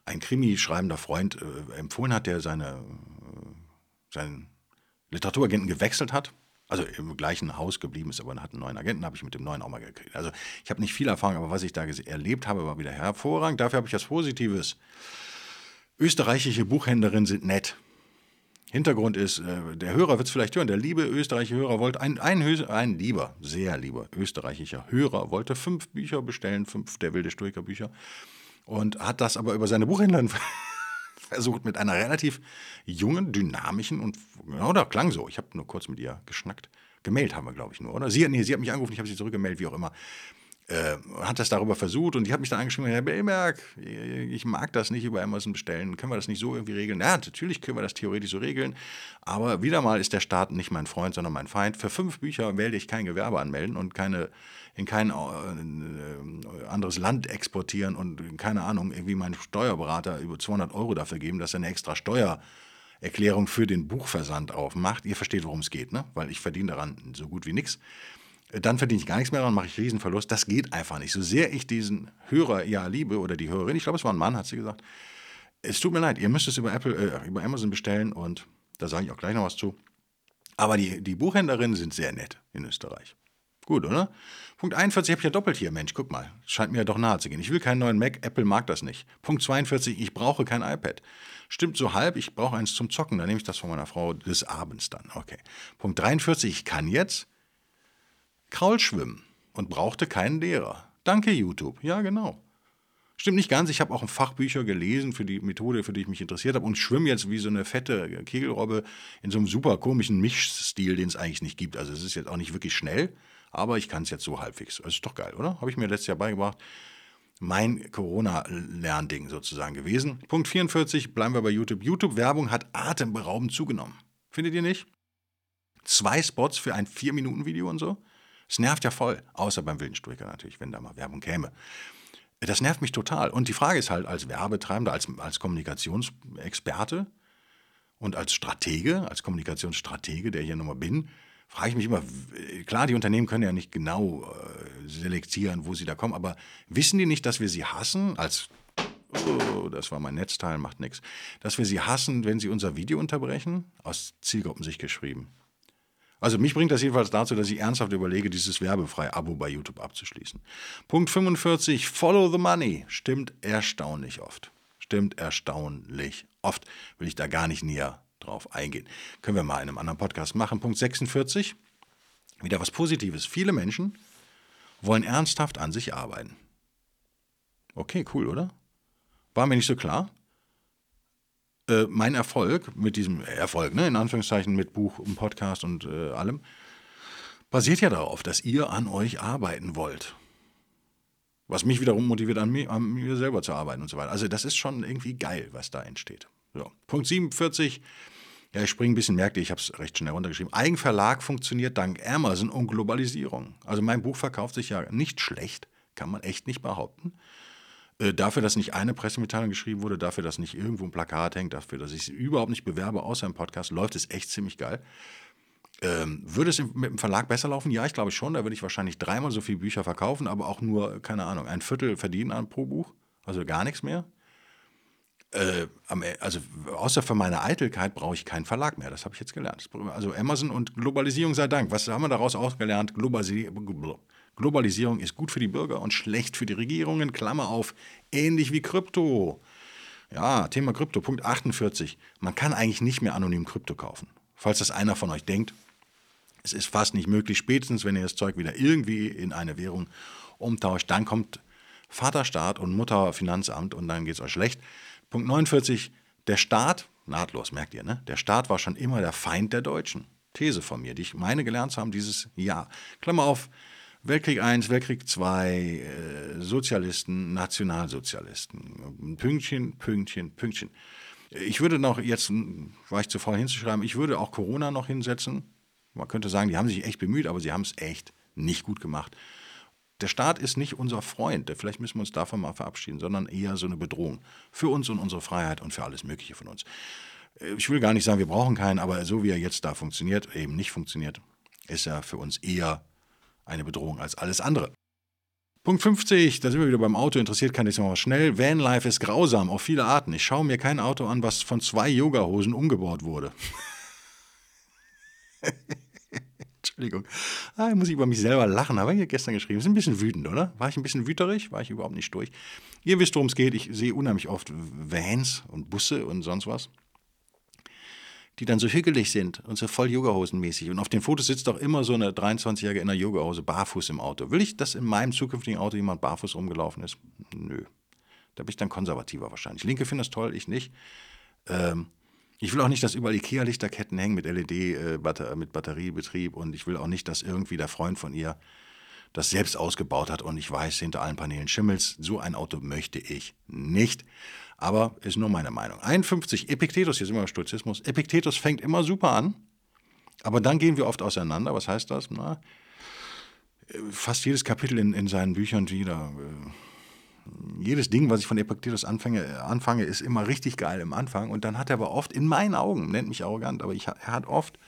Speaker 1: ein Krimi-schreibender Freund äh, empfohlen hat, der seine, äh, seinen Literaturagenten gewechselt hat also im gleichen Haus geblieben ist, aber hat einen neuen Agenten, habe ich mit dem neuen auch mal gekriegt. Also ich habe nicht viel Erfahrung, aber was ich da erlebt habe, war wieder hervorragend. Dafür habe ich was Positives. Österreichische Buchhändlerinnen sind nett. Hintergrund ist, äh, der Hörer wird es vielleicht hören, der liebe österreichische Hörer wollte, ein, ein, ein lieber, sehr lieber österreichischer Hörer wollte fünf Bücher bestellen, fünf der wilde Stoiker Bücher und hat das aber über seine Buchhändlerin versucht mit einer relativ jungen, dynamischen und, oder klang so, ich habe nur kurz mit ihr geschnackt. Gemeldet haben wir, glaube ich, nur, oder? Sie, nee, sie hat mich angerufen, ich habe sie zurückgemeldet, wie auch immer. Äh, hat das darüber versucht und die hat mich dann angeschrieben, Herr Bellberg, ich mag das nicht über Amazon bestellen, können wir das nicht so irgendwie regeln? Ja, natürlich können wir das theoretisch so regeln, aber wieder mal ist der Staat nicht mein Freund, sondern mein Feind. Für fünf Bücher werde ich kein Gewerbe anmelden und keine in kein äh, anderes Land exportieren und keine Ahnung, irgendwie meinen Steuerberater über 200 Euro dafür geben, dass er eine extra Steuererklärung für den Buchversand aufmacht. Ihr versteht, worum es geht, ne? weil ich verdiene daran so gut wie nichts. Dann verdiene ich gar nichts mehr daran, mache ich Riesenverlust. Das geht einfach nicht. So sehr ich diesen Hörer ja liebe oder die Hörerin, ich glaube, es war ein Mann, hat sie gesagt, es tut mir leid, ihr müsst es über, Apple, äh, über Amazon bestellen und da sage ich auch gleich noch was zu. Aber die, die Buchhändlerinnen sind sehr nett in Österreich. Gut, oder? Punkt 41 habe ich ja doppelt hier. Mensch, guck mal. Scheint mir ja doch nahe zu gehen. Ich will keinen neuen Mac. Apple mag das nicht. Punkt 42, ich brauche kein iPad. Stimmt so halb, ich brauche eins zum Zocken. Dann nehme ich das von meiner Frau des Abends dann. Okay. Punkt 43, ich kann jetzt Kraul schwimmen und brauchte keinen Lehrer. Danke, YouTube. Ja, genau. Stimmt nicht ganz. Ich habe auch ein Fachbücher gelesen für die Methode, für die ich mich interessiert habe und schwimme jetzt wie so eine fette Kegelrobbe in so einem super komischen Mischstil, den es eigentlich nicht gibt. Also es ist jetzt auch nicht wirklich schnell, aber ich kann es jetzt so halbwegs. Das ist doch geil, oder? Habe ich mir letztes Jahr beigebracht. Mein Corona-Lernding sozusagen gewesen. Punkt 44, bleiben wir bei YouTube. YouTube-Werbung hat atemberaubend zugenommen. Findet ihr nicht? Zwei Spots für ein 4-Minuten-Video und so? Es nervt ja voll, außer beim wilden Stoiker natürlich, wenn da mal Werbung käme. Das nervt mich total. Und die Frage ist halt, als Werbetreibender, als, als Kommunikationsexperte und als Stratege, als Kommunikationsstratege, der hier nun mal bin, frage ich mich immer, klar, die Unternehmen können ja nicht genau äh, selektieren, wo sie da kommen, aber wissen die nicht, dass wir sie hassen als Oh, das war mein Netzteil, macht nichts. Dass wir sie hassen, wenn sie unser Video unterbrechen? Aus Zielgruppensicht geschrieben. Also mich bringt das jedenfalls dazu, dass ich ernsthaft überlege, dieses werbefreie Abo bei YouTube abzuschließen. Punkt 45, Follow the Money. Stimmt erstaunlich oft. Stimmt erstaunlich oft. Will ich da gar nicht näher drauf eingehen. Können wir mal in einem anderen Podcast machen. Punkt 46, wieder was Positives. Viele Menschen wollen ernsthaft an sich arbeiten. Okay, cool, oder? War mir nicht so klar? Äh, mein Erfolg mit diesem Erfolg, ne, in Anführungszeichen mit Buch und Podcast und äh, allem, basiert ja darauf, dass ihr an euch arbeiten wollt. Was mich wiederum motiviert, an mir, an mir selber zu arbeiten und so weiter. Also das ist schon irgendwie geil, was da entsteht. So. Punkt 47. Ja, ich springe ein bisschen, merkt ihr, ich habe es recht schnell runtergeschrieben. Eigenverlag funktioniert dank Amazon und Globalisierung. Also mein Buch verkauft sich ja nicht schlecht, kann man echt nicht behaupten. Äh, dafür, dass nicht eine Pressemitteilung geschrieben wurde, dafür, dass nicht irgendwo ein Plakat hängt, dafür, dass ich es überhaupt nicht bewerbe, außer im Podcast, läuft es echt ziemlich geil. Ähm, würde es mit dem Verlag besser laufen? Ja, ich glaube schon. Da würde ich wahrscheinlich dreimal so viele Bücher verkaufen, aber auch nur, keine Ahnung, ein Viertel verdienen pro Buch. Also gar nichts mehr. Äh, e, also außer für meine Eitelkeit brauche ich keinen Verlag mehr. Das habe ich jetzt gelernt. Also Amazon und Globalisierung sei Dank. Was haben wir daraus auch gelernt? Globalisierung Globalisierung ist gut für die Bürger und schlecht für die Regierungen. Klammer auf, ähnlich wie Krypto. Ja, Thema Krypto, Punkt 48. Man kann eigentlich nicht mehr anonym Krypto kaufen. Falls das einer von euch denkt, es ist fast nicht möglich. Spätestens, wenn ihr das Zeug wieder irgendwie in eine Währung umtauscht, dann kommt Vaterstaat und Mutterfinanzamt und dann geht es euch schlecht. Punkt 49. Der Staat, nahtlos, merkt ihr, ne? Der Staat war schon immer der Feind der Deutschen. These von mir, die ich meine gelernt zu haben dieses Jahr. Klammer auf, Weltkrieg I, Weltkrieg II, äh, Sozialisten, Nationalsozialisten. Pünktchen, Pünktchen, Pünktchen. Ich würde noch, jetzt war ich zu faul hinzuschreiben, ich würde auch Corona noch hinsetzen. Man könnte sagen, die haben sich echt bemüht, aber sie haben es echt nicht gut gemacht. Der Staat ist nicht unser Freund, vielleicht müssen wir uns davon mal verabschieden, sondern eher so eine Bedrohung für uns und unsere Freiheit und für alles Mögliche von uns. Äh, ich will gar nicht sagen, wir brauchen keinen, aber so wie er jetzt da funktioniert, eben nicht funktioniert, ist er für uns eher eine Bedrohung als alles andere. Punkt 50, da sind wir wieder beim Auto, interessiert kann ich mal schnell. Vanlife ist grausam auf viele Arten. Ich schaue mir kein Auto an, was von zwei Yogahosen umgebaut wurde. Entschuldigung. Ah, muss ich über mich selber lachen. Habe ich gestern geschrieben. Ist ein bisschen wütend, oder? War ich ein bisschen wüterig? War ich überhaupt nicht durch? Ihr wisst, worum es geht. Ich sehe unheimlich oft Vans und Busse und sonst was die dann so hügelig sind und so voll Yogahosenmäßig. Und auf den Fotos sitzt doch immer so eine 23-Jährige in einer Yogahose barfuß im Auto. Will ich, dass in meinem zukünftigen Auto jemand barfuß rumgelaufen ist? Nö. Da bin ich dann konservativer wahrscheinlich. Linke finden das toll, ich nicht. Ähm, ich will auch nicht, dass überall Ikea-Lichterketten hängen mit LED, äh, Batter mit Batteriebetrieb. Und ich will auch nicht, dass irgendwie der Freund von ihr das selbst ausgebaut hat und ich weiß, hinter allen Paneelen schimmelt. So ein Auto möchte ich nicht. Aber ist nur meine Meinung. 51, Epiktetus, hier sind wir beim Stoizismus. Epiktetus fängt immer super an, aber dann gehen wir oft auseinander. Was heißt das? Na, fast jedes Kapitel in, in seinen Büchern wieder. Äh, jedes Ding, was ich von Epiktetus anfange, anfange, ist immer richtig geil im Anfang. Und dann hat er aber oft, in meinen Augen, nennt mich arrogant, aber ich, er hat oft äh,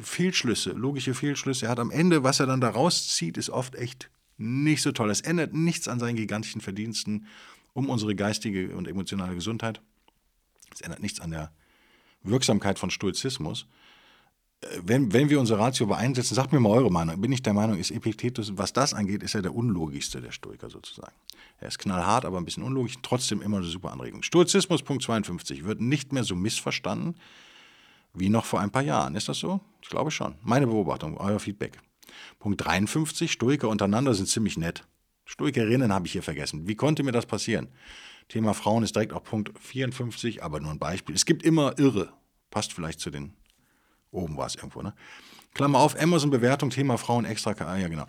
Speaker 1: Fehlschlüsse, logische Fehlschlüsse. Er hat am Ende, was er dann da rauszieht, ist oft echt nicht so toll. Es ändert nichts an seinen gigantischen Verdiensten um unsere geistige und emotionale Gesundheit. Es ändert nichts an der Wirksamkeit von Stoizismus. Äh, wenn, wenn wir unsere Ratio aber einsetzen, sagt mir mal eure Meinung. Bin ich der Meinung, ist Epiktetus, was das angeht, ist er der unlogischste der Stoiker sozusagen. Er ist knallhart, aber ein bisschen unlogisch, trotzdem immer eine super Anregung. Stoizismus, Punkt 52, wird nicht mehr so missverstanden wie noch vor ein paar Jahren. Ist das so? Ich glaube schon. Meine Beobachtung, euer Feedback. Punkt 53, Stoiker untereinander sind ziemlich nett. Stoikerinnen habe ich hier vergessen. Wie konnte mir das passieren? Thema Frauen ist direkt auf Punkt 54, aber nur ein Beispiel. Es gibt immer Irre. Passt vielleicht zu den. Oben war es irgendwo, ne? Klammer auf, Amazon-Bewertung, Thema Frauen extra. Ja, genau.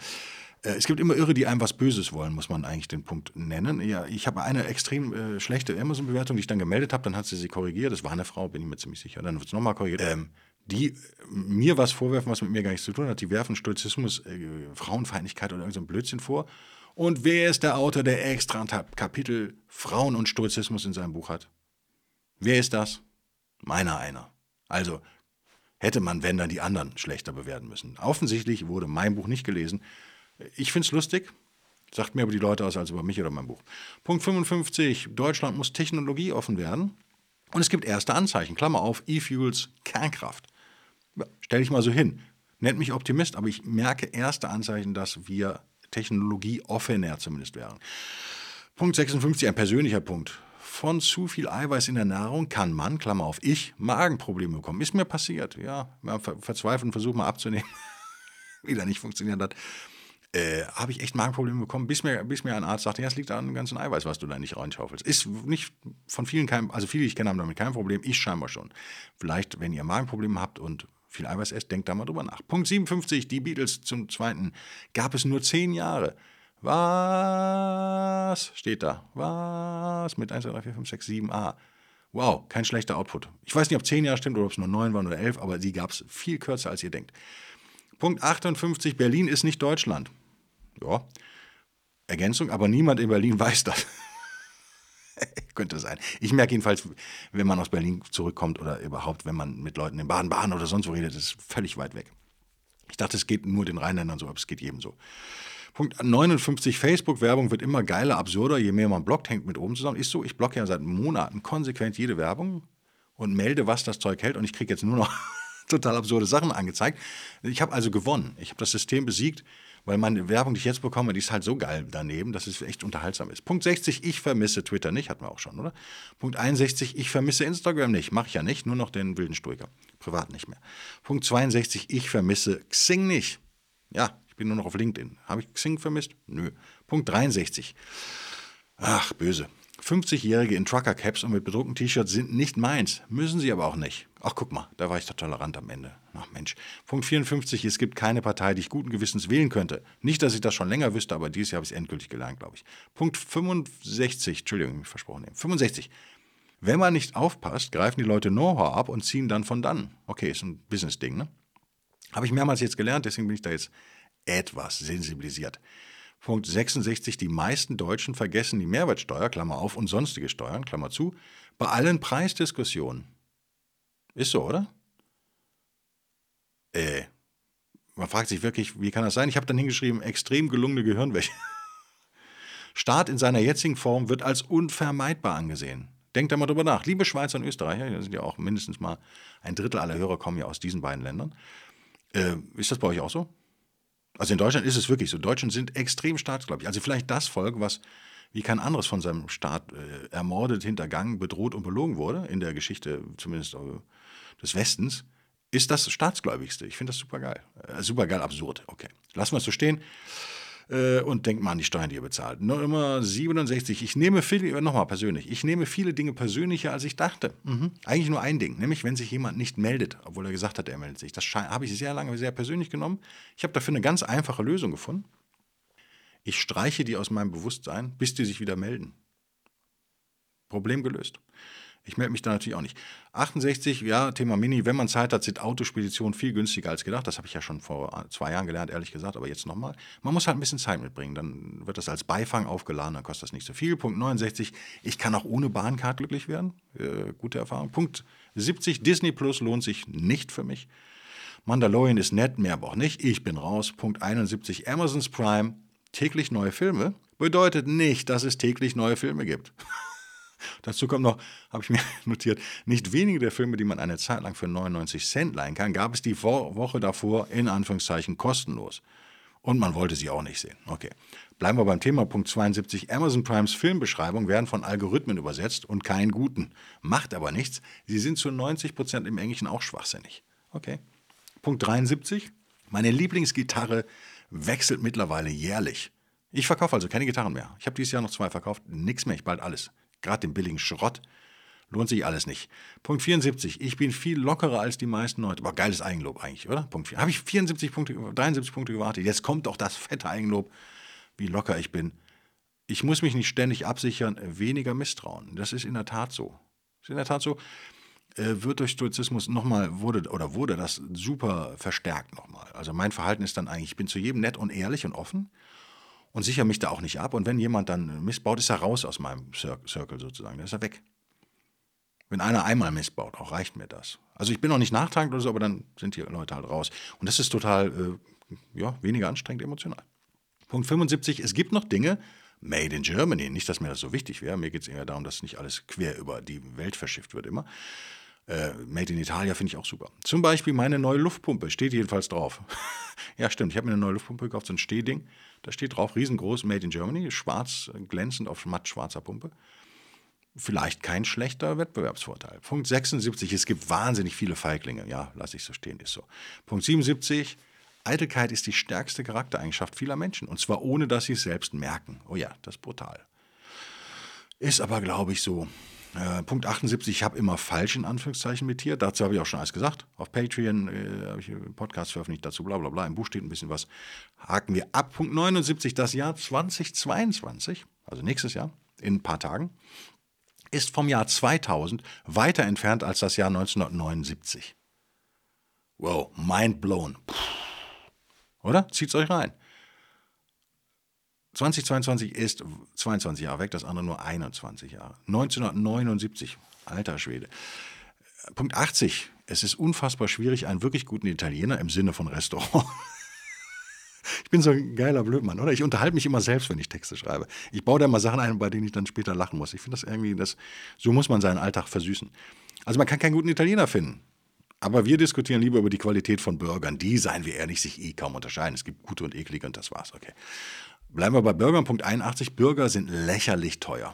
Speaker 1: Äh, es gibt immer Irre, die einem was Böses wollen, muss man eigentlich den Punkt nennen. Ja, ich habe eine extrem äh, schlechte Amazon-Bewertung, die ich dann gemeldet habe, dann hat sie sie korrigiert. Das war eine Frau, bin ich mir ziemlich sicher. Dann wird es nochmal korrigiert. Ähm, die mir was vorwerfen, was mit mir gar nichts zu tun hat. Die werfen Stoizismus, äh, Frauenfeindlichkeit oder irgendein so Blödsinn vor. Und wer ist der Autor, der extra ein Kapitel Frauen und Stoizismus in seinem Buch hat? Wer ist das? Meiner einer. Also hätte man, wenn dann die anderen schlechter bewerten müssen. Offensichtlich wurde mein Buch nicht gelesen. Ich finde es lustig. Sagt mir aber die Leute aus als über mich oder mein Buch. Punkt 55. Deutschland muss technologieoffen werden. Und es gibt erste Anzeichen. Klammer auf, E-Fuels, Kernkraft. Stell ich mal so hin. Nennt mich Optimist, aber ich merke erste Anzeichen, dass wir technologieoffener zumindest wären. Punkt 56, ein persönlicher Punkt. Von zu viel Eiweiß in der Nahrung kann man, Klammer auf, ich, Magenprobleme bekommen. Ist mir passiert, ja. Ver verzweifeln, versuchen mal abzunehmen. Wieder nicht funktioniert hat. Äh, habe ich echt Magenprobleme bekommen, bis mir, bis mir ein Arzt sagte, ja, es liegt an dem ganzen Eiweiß, was du da nicht reinschaufelst. Ist nicht von vielen kein, also viele, die ich kenne, haben damit kein Problem, ich scheinbar schon. Vielleicht, wenn ihr Magenprobleme habt und viel Eiweiß esst, denkt da mal drüber nach. Punkt 57, die Beatles zum zweiten. Gab es nur zehn Jahre. Was steht da? Was mit 1, 2, 3, 4, 5, 6, 7, A. Wow, kein schlechter Output. Ich weiß nicht, ob zehn Jahre stimmt oder ob es nur neun waren oder elf, aber die gab es viel kürzer, als ihr denkt. Punkt 58, Berlin ist nicht Deutschland. Ja, Ergänzung, aber niemand in Berlin weiß das. Könnte sein. Ich merke jedenfalls, wenn man aus Berlin zurückkommt oder überhaupt, wenn man mit Leuten in Baden-Baden oder sonst wo redet, ist es völlig weit weg. Ich dachte, es geht nur den Rheinländern so, aber es geht jedem so. Punkt 59, Facebook-Werbung wird immer geiler, absurder, je mehr man blockt, hängt mit oben zusammen. Ist so, ich blocke ja seit Monaten konsequent jede Werbung und melde, was das Zeug hält und ich kriege jetzt nur noch total absurde Sachen angezeigt. Ich habe also gewonnen. Ich habe das System besiegt weil meine Werbung, die ich jetzt bekomme, die ist halt so geil daneben, dass es echt unterhaltsam ist. Punkt 60, ich vermisse Twitter nicht, hatten wir auch schon, oder? Punkt 61, ich vermisse Instagram nicht, mache ich ja nicht, nur noch den wilden Stoiker, privat nicht mehr. Punkt 62, ich vermisse Xing nicht. Ja, ich bin nur noch auf LinkedIn. Habe ich Xing vermisst? Nö. Punkt 63. Ach, böse. 50-Jährige in Trucker-Caps und mit bedruckten T-Shirts sind nicht meins. Müssen sie aber auch nicht. Ach, guck mal, da war ich doch tolerant am Ende. Ach Mensch. Punkt 54, es gibt keine Partei, die ich guten Gewissens wählen könnte. Nicht, dass ich das schon länger wüsste, aber dieses Jahr habe ich es endgültig gelernt, glaube ich. Punkt 65, Entschuldigung, ich versprochen. 65. Wenn man nicht aufpasst, greifen die Leute Know-how ab und ziehen dann von dann. Okay, ist ein Business-Ding, ne? Habe ich mehrmals jetzt gelernt, deswegen bin ich da jetzt etwas sensibilisiert. Punkt 66. Die meisten Deutschen vergessen die Mehrwertsteuer, Klammer auf, und sonstige Steuern, Klammer zu, bei allen Preisdiskussionen. Ist so, oder? Äh, man fragt sich wirklich, wie kann das sein? Ich habe dann hingeschrieben, extrem gelungene Gehirnwäsche. Staat in seiner jetzigen Form wird als unvermeidbar angesehen. Denkt da mal drüber nach. Liebe Schweizer und Österreicher, da sind ja auch mindestens mal ein Drittel aller Hörer kommen ja aus diesen beiden Ländern. Äh, ist das bei euch auch so? Also in Deutschland ist es wirklich so. Deutschen sind extrem staatsgläubig. Also vielleicht das Volk, was wie kein anderes von seinem Staat äh, ermordet, hintergangen, bedroht und belogen wurde, in der Geschichte zumindest äh, des Westens, ist das staatsgläubigste. Ich finde das super geil. Äh, super geil absurd. Okay. Lassen wir es so stehen. Äh, und denkt mal an die Steuern, die ihr bezahlt. Nummer 67. Ich nehme viele, nochmal persönlich, ich nehme viele Dinge persönlicher, als ich dachte. Mhm. Eigentlich nur ein Ding, nämlich wenn sich jemand nicht meldet, obwohl er gesagt hat, er meldet sich. Das habe ich sehr lange sehr persönlich genommen. Ich habe dafür eine ganz einfache Lösung gefunden. Ich streiche die aus meinem Bewusstsein, bis die sich wieder melden. Problem gelöst. Ich melde mich da natürlich auch nicht. 68, ja, Thema Mini. Wenn man Zeit hat, sind Autospeditionen viel günstiger als gedacht. Das habe ich ja schon vor zwei Jahren gelernt, ehrlich gesagt, aber jetzt nochmal. Man muss halt ein bisschen Zeit mitbringen. Dann wird das als Beifang aufgeladen, dann kostet das nicht so viel. Punkt 69, ich kann auch ohne Bahncard glücklich werden. Äh, gute Erfahrung. Punkt 70, Disney Plus lohnt sich nicht für mich. Mandalorian ist nett, mehr aber auch nicht. Ich bin raus. Punkt 71, Amazons Prime, täglich neue Filme. Bedeutet nicht, dass es täglich neue Filme gibt. Dazu kommt noch, habe ich mir notiert, nicht wenige der Filme, die man eine Zeit lang für 99 Cent leihen kann, gab es die Woche davor in Anführungszeichen kostenlos. Und man wollte sie auch nicht sehen. Okay. Bleiben wir beim Thema Punkt 72. Amazon Primes Filmbeschreibungen werden von Algorithmen übersetzt und keinen guten. Macht aber nichts. Sie sind zu 90 Prozent im Englischen auch schwachsinnig. Okay. Punkt 73. Meine Lieblingsgitarre wechselt mittlerweile jährlich. Ich verkaufe also keine Gitarren mehr. Ich habe dieses Jahr noch zwei verkauft. Nix mehr, ich bald alles gerade den billigen Schrott, lohnt sich alles nicht. Punkt 74. Ich bin viel lockerer als die meisten Leute. Aber geiles Eigenlob eigentlich, oder? Punkt 4. Habe ich 74 Punkte, 73 Punkte gewartet. Jetzt kommt doch das fette Eigenlob, wie locker ich bin. Ich muss mich nicht ständig absichern, weniger misstrauen. Das ist in der Tat so. Das ist in der Tat so. Äh, wird durch Stoizismus nochmal, wurde oder wurde das super verstärkt nochmal. Also mein Verhalten ist dann eigentlich, ich bin zu jedem nett und ehrlich und offen und sichere mich da auch nicht ab. Und wenn jemand dann missbaut, ist er raus aus meinem Circle sozusagen. Dann ist er weg. Wenn einer einmal missbaut, auch reicht mir das. Also ich bin noch nicht nachtragend oder so, aber dann sind die Leute halt raus. Und das ist total, äh, ja, weniger anstrengend emotional. Punkt 75, es gibt noch Dinge, made in Germany, nicht, dass mir das so wichtig wäre, mir geht es eher darum, dass nicht alles quer über die Welt verschifft wird immer. Äh, Made in Italia finde ich auch super. Zum Beispiel meine neue Luftpumpe, steht jedenfalls drauf. ja, stimmt, ich habe mir eine neue Luftpumpe gekauft, so ein Stehding. Da steht drauf, riesengroß, Made in Germany, schwarz, glänzend auf matt schwarzer Pumpe. Vielleicht kein schlechter Wettbewerbsvorteil. Punkt 76, es gibt wahnsinnig viele Feiglinge. Ja, lasse ich so stehen, ist so. Punkt 77, Eitelkeit ist die stärkste Charaktereigenschaft vieler Menschen. Und zwar ohne, dass sie es selbst merken. Oh ja, das ist brutal. Ist aber, glaube ich, so. Äh, Punkt 78, ich habe immer falsch in Anführungszeichen mit hier. Dazu habe ich auch schon alles gesagt. Auf Patreon äh, habe ich einen Podcast veröffentlicht dazu, bla bla bla. Im Buch steht ein bisschen was. Haken wir ab. Punkt 79, das Jahr 2022, also nächstes Jahr, in ein paar Tagen, ist vom Jahr 2000 weiter entfernt als das Jahr 1979. Wow, mind blown. Puh. Oder? Zieht's euch rein. 2022 ist 22 Jahre weg, das andere nur 21 Jahre. 1979, alter Schwede. Punkt 80. Es ist unfassbar schwierig, einen wirklich guten Italiener im Sinne von Restaurant. ich bin so ein geiler Blödmann, oder? Ich unterhalte mich immer selbst, wenn ich Texte schreibe. Ich baue da mal Sachen ein, bei denen ich dann später lachen muss. Ich finde das irgendwie, das, so muss man seinen Alltag versüßen. Also man kann keinen guten Italiener finden. Aber wir diskutieren lieber über die Qualität von Burgern. Die, seien wir ehrlich, sich eh kaum unterscheiden. Es gibt gute und eklige und das war's, okay. Bleiben wir bei Bürgern, Punkt 81. Bürger sind lächerlich teuer.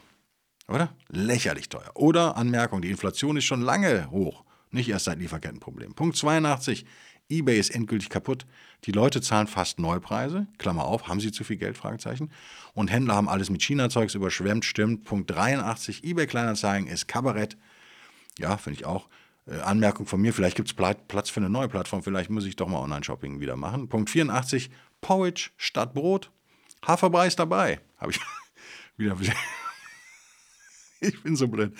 Speaker 1: Oder? Lächerlich teuer. Oder Anmerkung, die Inflation ist schon lange hoch. Nicht erst seit Lieferkettenproblemen. Punkt 82. eBay ist endgültig kaputt. Die Leute zahlen fast Neupreise. Klammer auf, haben sie zu viel Geld? Fragezeichen. Und Händler haben alles mit China-Zeugs überschwemmt. Stimmt. Punkt 83. eBay Kleinanzeigen ist Kabarett. Ja, finde ich auch. Äh, Anmerkung von mir, vielleicht gibt es Platz für eine neue Plattform. Vielleicht muss ich doch mal Online-Shopping wieder machen. Punkt 84. Porridge statt Brot. Haferbrei ist dabei. Habe ich wieder. ich bin so blöd.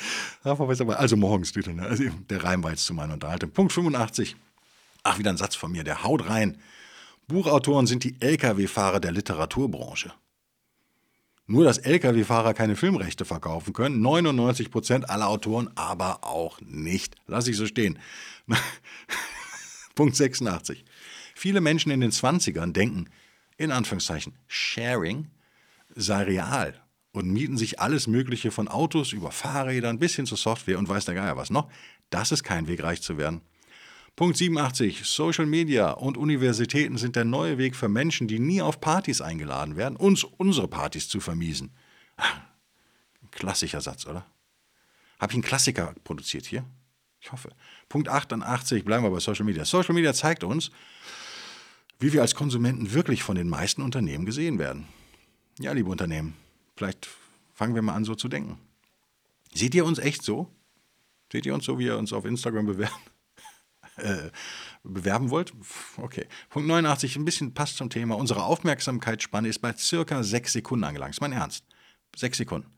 Speaker 1: Haferbrei ist dabei. Also morgens, bitte. Ne? Also der Reim war jetzt zu meiner Unterhaltung. Punkt 85. Ach, wieder ein Satz von mir. Der haut rein. Buchautoren sind die Lkw-Fahrer der Literaturbranche. Nur, dass Lkw-Fahrer keine Filmrechte verkaufen können, 99% aller Autoren aber auch nicht. Lass ich so stehen. Punkt 86. Viele Menschen in den 20ern denken, in Anführungszeichen, Sharing sei real und mieten sich alles Mögliche von Autos über Fahrrädern bis hin zur Software und weiß der Geier was noch. Das ist kein Weg, reich zu werden. Punkt 87. Social Media und Universitäten sind der neue Weg für Menschen, die nie auf Partys eingeladen werden, uns unsere Partys zu vermiesen. Klassischer Satz, oder? Habe ich einen Klassiker produziert hier? Ich hoffe. Punkt 88, bleiben wir bei Social Media. Social Media zeigt uns, wie wir als Konsumenten wirklich von den meisten Unternehmen gesehen werden. Ja, liebe Unternehmen, vielleicht fangen wir mal an, so zu denken. Seht ihr uns echt so? Seht ihr uns so, wie ihr uns auf Instagram bewerben? Äh, bewerben wollt? Okay. Punkt 89, ein bisschen passt zum Thema. Unsere Aufmerksamkeitsspanne ist bei circa sechs Sekunden angelangt. ist mein Ernst. Sechs Sekunden.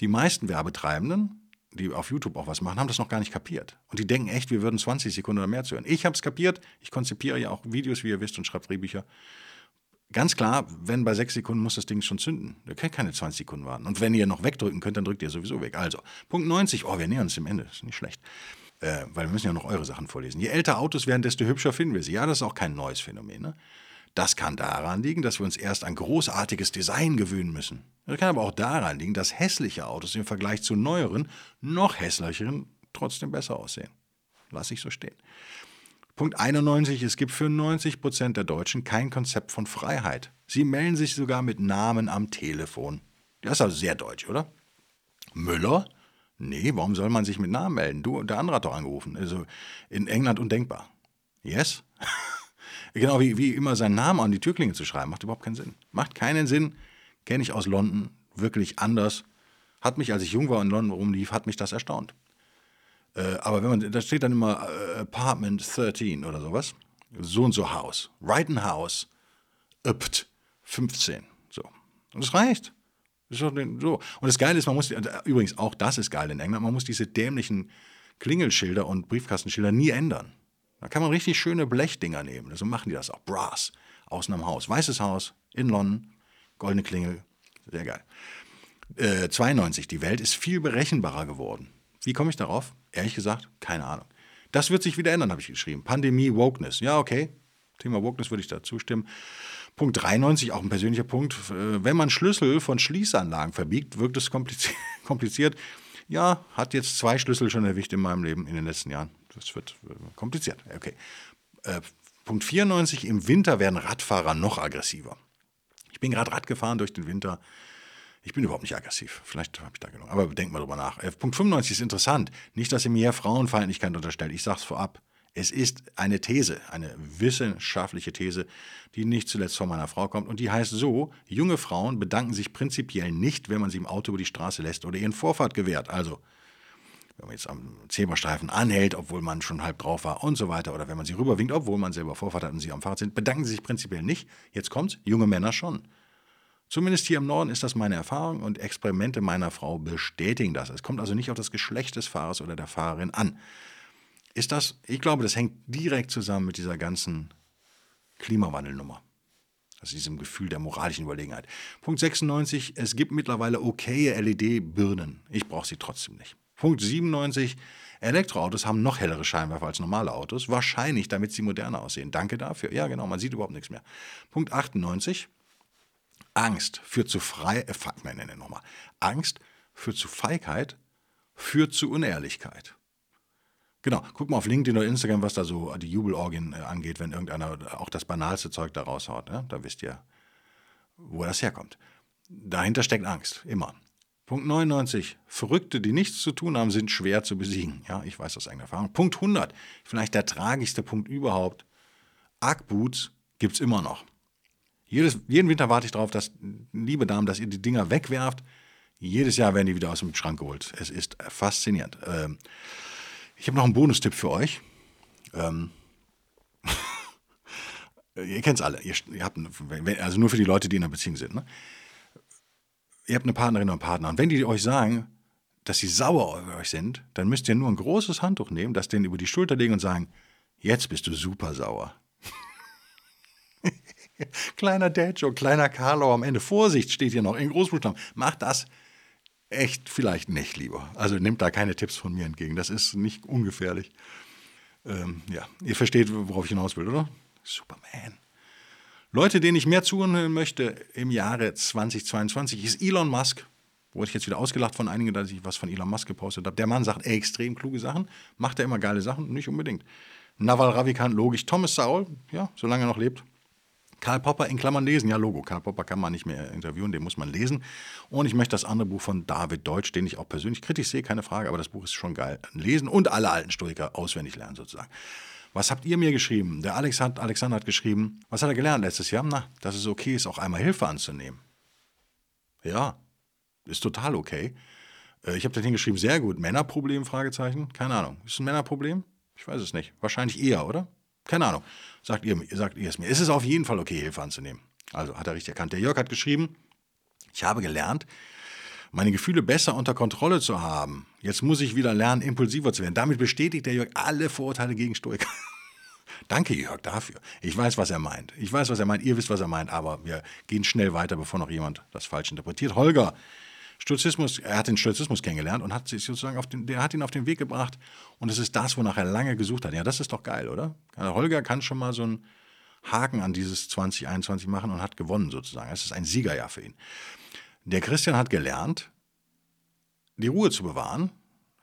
Speaker 1: Die meisten Werbetreibenden, die auf YouTube auch was machen, haben das noch gar nicht kapiert. Und die denken echt, wir würden 20 Sekunden oder mehr zu hören. Ich habe es kapiert. Ich konzipiere ja auch Videos, wie ihr wisst, und schreibe Drehbücher. Ganz klar, wenn bei sechs Sekunden muss das Ding schon zünden. Ihr könnt keine 20 Sekunden warten. Und wenn ihr noch wegdrücken könnt, dann drückt ihr sowieso weg. Also, Punkt 90. Oh, wir nähern uns dem Ende. Das ist nicht schlecht. Äh, weil wir müssen ja noch eure Sachen vorlesen. Je älter Autos werden, desto hübscher finden wir sie. Ja, das ist auch kein neues Phänomen. Ne? Das kann daran liegen, dass wir uns erst an großartiges Design gewöhnen müssen. Das kann aber auch daran liegen, dass hässliche Autos im Vergleich zu neueren, noch hässlicheren trotzdem besser aussehen. Lass ich so stehen. Punkt 91. Es gibt für 90 Prozent der Deutschen kein Konzept von Freiheit. Sie melden sich sogar mit Namen am Telefon. Das ist also sehr deutsch, oder? Müller? Nee, warum soll man sich mit Namen melden? Du, der andere hat doch angerufen. Also in England undenkbar. Yes? genau wie, wie immer seinen Namen an die Türklinge zu schreiben, macht überhaupt keinen Sinn. Macht keinen Sinn. Kenne ich aus London wirklich anders. Hat mich, als ich jung war in London rumlief, hat mich das erstaunt. Äh, aber wenn man, da steht dann immer äh, Apartment 13 oder sowas. So und so Haus. Wrighton House. Öpt 15. So. Und das reicht. So. Und das Geile ist, man muss, übrigens auch das ist geil in England, man muss diese dämlichen Klingelschilder und Briefkastenschilder nie ändern. Da kann man richtig schöne Blechdinger nehmen. So machen die das auch. Brass. Außen am Haus. Weißes Haus in London. Goldene Klingel. Sehr geil. Äh, 92. Die Welt ist viel berechenbarer geworden. Wie komme ich darauf? Ehrlich gesagt, keine Ahnung. Das wird sich wieder ändern, habe ich geschrieben. Pandemie, Wokeness. Ja, okay. Thema Wokeness würde ich da zustimmen. Punkt 93, auch ein persönlicher Punkt. Äh, wenn man Schlüssel von Schließanlagen verbiegt, wirkt es kompliziert. Ja, hat jetzt zwei Schlüssel schon erwischt in meinem Leben in den letzten Jahren. Das wird äh, kompliziert. Okay. Äh, Punkt 94, im Winter werden Radfahrer noch aggressiver. Ich bin gerade Rad gefahren durch den Winter. Ich bin überhaupt nicht aggressiv. Vielleicht habe ich da genug. Aber denkt mal drüber nach. Äh, Punkt 95 ist interessant. Nicht, dass ihr mir Frauenfeindlichkeit unterstellt. Ich sage es vorab. Es ist eine These, eine wissenschaftliche These, die nicht zuletzt von meiner Frau kommt. Und die heißt so: Junge Frauen bedanken sich prinzipiell nicht, wenn man sie im Auto über die Straße lässt oder ihren Vorfahrt gewährt. Also, wenn man jetzt am Zebrastreifen anhält, obwohl man schon halb drauf war und so weiter, oder wenn man sie rüberwinkt, obwohl man selber Vorfahrt hat und sie am Fahrrad sind, bedanken sie sich prinzipiell nicht. Jetzt kommt's: junge Männer schon. Zumindest hier im Norden ist das meine Erfahrung und Experimente meiner Frau bestätigen das. Es kommt also nicht auf das Geschlecht des Fahrers oder der Fahrerin an. Ist das, ich glaube, das hängt direkt zusammen mit dieser ganzen Klimawandelnummer. Also diesem Gefühl der moralischen Überlegenheit. Punkt 96, es gibt mittlerweile okaye LED-Birnen. Ich brauche sie trotzdem nicht. Punkt 97, Elektroautos haben noch hellere Scheinwerfer als normale Autos. Wahrscheinlich, damit sie moderner aussehen. Danke dafür. Ja, genau, man sieht überhaupt nichts mehr. Punkt 98, Angst führt zu frei, äh, nein, nein, nein, nochmal. Angst führt zu Feigheit, führt zu Unehrlichkeit. Genau, guck mal auf LinkedIn oder Instagram, was da so die Jubelorgien äh, angeht, wenn irgendeiner auch das banalste Zeug da raushaut. Ne? Da wisst ihr, wo das herkommt. Dahinter steckt Angst, immer. Punkt 99. Verrückte, die nichts zu tun haben, sind schwer zu besiegen. Ja, ich weiß aus eigener Erfahrung. Punkt 100. Vielleicht der tragischste Punkt überhaupt. Ackboots gibt es immer noch. Jedes, jeden Winter warte ich darauf, dass, liebe Damen, dass ihr die Dinger wegwerft. Jedes Jahr werden die wieder aus dem Schrank geholt. Es ist faszinierend. Ähm, ich habe noch einen Bonustipp für euch. Ähm, ihr kennt es alle. Ihr, ihr, habt, also nur für die Leute, die in einer Beziehung sind. Ne? Ihr habt eine Partnerin oder einen Partner. Und wenn die euch sagen, dass sie sauer auf euch sind, dann müsst ihr nur ein großes Handtuch nehmen, das denen über die Schulter legen und sagen, jetzt bist du super sauer. kleiner Dad-Joke, kleiner Carlo am Ende. Vorsicht steht hier noch in Großbuchstaben. Macht das echt vielleicht nicht lieber. Also nimmt da keine Tipps von mir entgegen. Das ist nicht ungefährlich. Ähm, ja, ihr versteht, worauf ich hinaus will, oder? Superman. Leute, denen ich mehr zuhören möchte im Jahre 2022, ist Elon Musk. Wurde ich jetzt wieder ausgelacht von einigen, dass ich was von Elon Musk gepostet habe. Der Mann sagt extrem kluge Sachen, macht er immer geile Sachen? Nicht unbedingt. Naval Ravikant, logisch. Thomas Saul, ja, solange er noch lebt. Karl Popper in Klammern lesen. Ja, Logo. Karl Popper kann man nicht mehr interviewen, den muss man lesen. Und ich möchte das andere Buch von David Deutsch, den ich auch persönlich kritisch sehe, keine Frage, aber das Buch ist schon geil. Lesen und alle alten Stoiker auswendig lernen sozusagen. Was habt ihr mir geschrieben? Der Alex hat, Alexander hat geschrieben, was hat er gelernt letztes Jahr? Na, dass es okay ist, auch einmal Hilfe anzunehmen. Ja, ist total okay. Äh, ich habe da hingeschrieben, sehr gut. Männerproblem? Fragezeichen. Keine Ahnung. Ist es ein Männerproblem? Ich weiß es nicht. Wahrscheinlich eher, oder? Keine Ahnung. Sagt ihr, sagt ihr es mir. Es ist auf jeden Fall okay, Hilfe anzunehmen. Also hat er richtig erkannt. Der Jörg hat geschrieben, ich habe gelernt, meine Gefühle besser unter Kontrolle zu haben. Jetzt muss ich wieder lernen, impulsiver zu werden. Damit bestätigt der Jörg alle Vorurteile gegen Stoiker. Danke, Jörg, dafür. Ich weiß, was er meint. Ich weiß, was er meint. Ihr wisst, was er meint. Aber wir gehen schnell weiter, bevor noch jemand das falsch interpretiert. Holger, Stoizismus, er hat den Stoizismus kennengelernt und hat sich sozusagen auf den, der hat ihn auf den Weg gebracht. Und es ist das, wonach er lange gesucht hat. Ja, das ist doch geil, oder? Holger kann schon mal so einen Haken an dieses 2021 machen und hat gewonnen sozusagen. Es ist ein Siegerjahr für ihn. Der Christian hat gelernt, die Ruhe zu bewahren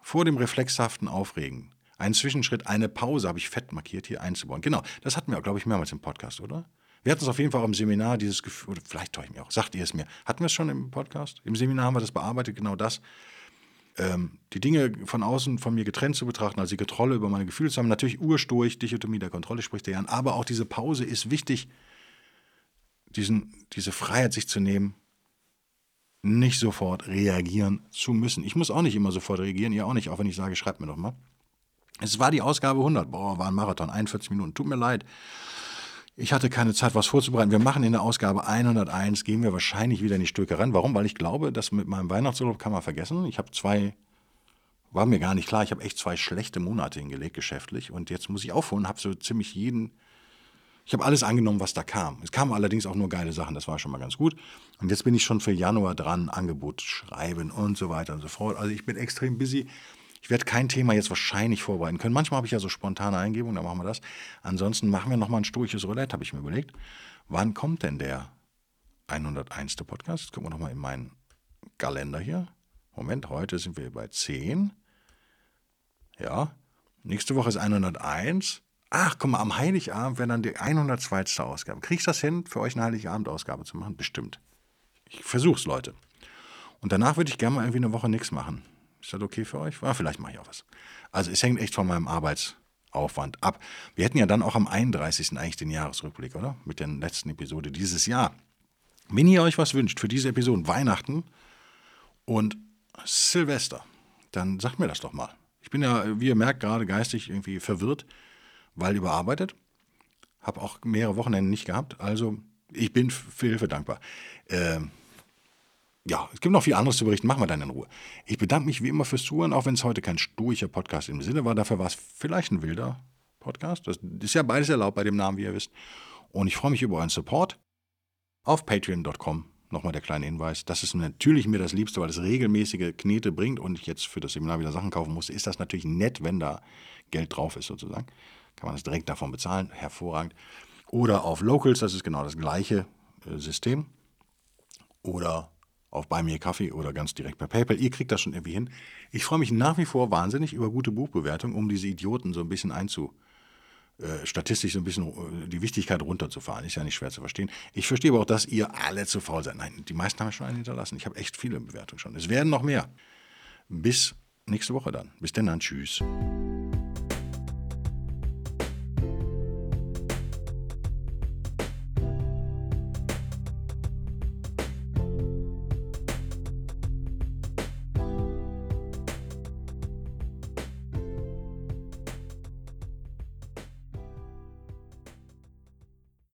Speaker 1: vor dem reflexhaften Aufregen. Einen Zwischenschritt, eine Pause habe ich fett markiert hier einzubauen. Genau, das hatten wir, glaube ich, mehrmals im Podcast, oder? Wir hatten es auf jeden Fall auch im Seminar, dieses Gefühl, oder vielleicht täusche ich mich auch, sagt ihr es mir. Hatten wir es schon im Podcast? Im Seminar haben wir das bearbeitet, genau das. Ähm, die Dinge von außen von mir getrennt zu betrachten, also die Kontrolle über meine Gefühle zu haben. Natürlich urstoich, Dichotomie der Kontrolle spricht der Jan, aber auch diese Pause ist wichtig, diesen, diese Freiheit sich zu nehmen, nicht sofort reagieren zu müssen. Ich muss auch nicht immer sofort reagieren, ihr auch nicht, auch wenn ich sage, schreibt mir doch mal. Es war die Ausgabe 100, boah, war ein Marathon, 41 Minuten, tut mir leid. Ich hatte keine Zeit, was vorzubereiten. Wir machen in der Ausgabe 101, gehen wir wahrscheinlich wieder in die Stücke ran. Warum? Weil ich glaube, dass mit meinem Weihnachtsurlaub kann man vergessen. Ich habe zwei, war mir gar nicht klar, ich habe echt zwei schlechte Monate hingelegt geschäftlich. Und jetzt muss ich aufholen, habe so ziemlich jeden, ich habe alles angenommen, was da kam. Es kamen allerdings auch nur geile Sachen, das war schon mal ganz gut. Und jetzt bin ich schon für Januar dran, Angebot schreiben und so weiter und so fort. Also ich bin extrem busy. Ich werde kein Thema jetzt wahrscheinlich vorbereiten können. Manchmal habe ich ja so spontane Eingebungen, dann machen wir das. Ansonsten machen wir nochmal ein stoisches Roulette, habe ich mir überlegt. Wann kommt denn der 101. Podcast? Jetzt gucken wir nochmal in meinen Kalender hier. Moment, heute sind wir bei 10. Ja, nächste Woche ist 101. Ach, guck mal, am Heiligabend wäre dann die 102. Ausgabe. Kriegst du das hin, für euch eine Heiligabend-Ausgabe zu machen? Bestimmt. Ich versuch's, Leute. Und danach würde ich gerne mal irgendwie eine Woche nichts machen. Ist das okay für euch? Ja, vielleicht mache ich auch was. Also es hängt echt von meinem Arbeitsaufwand ab. Wir hätten ja dann auch am 31. eigentlich den Jahresrückblick, oder? Mit der letzten Episode dieses Jahr. Wenn ihr euch was wünscht für diese Episode, Weihnachten und Silvester, dann sagt mir das doch mal. Ich bin ja, wie ihr merkt, gerade geistig irgendwie verwirrt, weil überarbeitet. Habe auch mehrere Wochenenden nicht gehabt. Also ich bin für Hilfe dankbar. Ähm, ja, es gibt noch viel anderes zu berichten, machen wir dann in Ruhe. Ich bedanke mich wie immer fürs Zuhören, auch wenn es heute kein stoischer Podcast im Sinne war. Dafür war es vielleicht ein wilder Podcast. Das ist ja beides erlaubt bei dem Namen, wie ihr wisst. Und ich freue mich über euren Support auf patreon.com. Nochmal der kleine Hinweis. Das ist natürlich mir das Liebste, weil es regelmäßige Knete bringt und ich jetzt für das Seminar wieder Sachen kaufen muss. Ist das natürlich nett, wenn da Geld drauf ist, sozusagen. Kann man das direkt davon bezahlen. Hervorragend. Oder auf Locals, das ist genau das gleiche äh, System. Oder auf Buy Me Kaffee oder ganz direkt per PayPal. Ihr kriegt das schon irgendwie hin. Ich freue mich nach wie vor wahnsinnig über gute Buchbewertungen, um diese Idioten so ein bisschen einzu, äh, statistisch so ein bisschen äh, die Wichtigkeit runterzufahren. Ist ja nicht schwer zu verstehen. Ich verstehe aber auch, dass ihr alle zu faul seid. Nein, die meisten haben schon einen hinterlassen. Ich habe echt viele Bewertungen schon. Es werden noch mehr. Bis nächste Woche dann. Bis denn dann. Tschüss.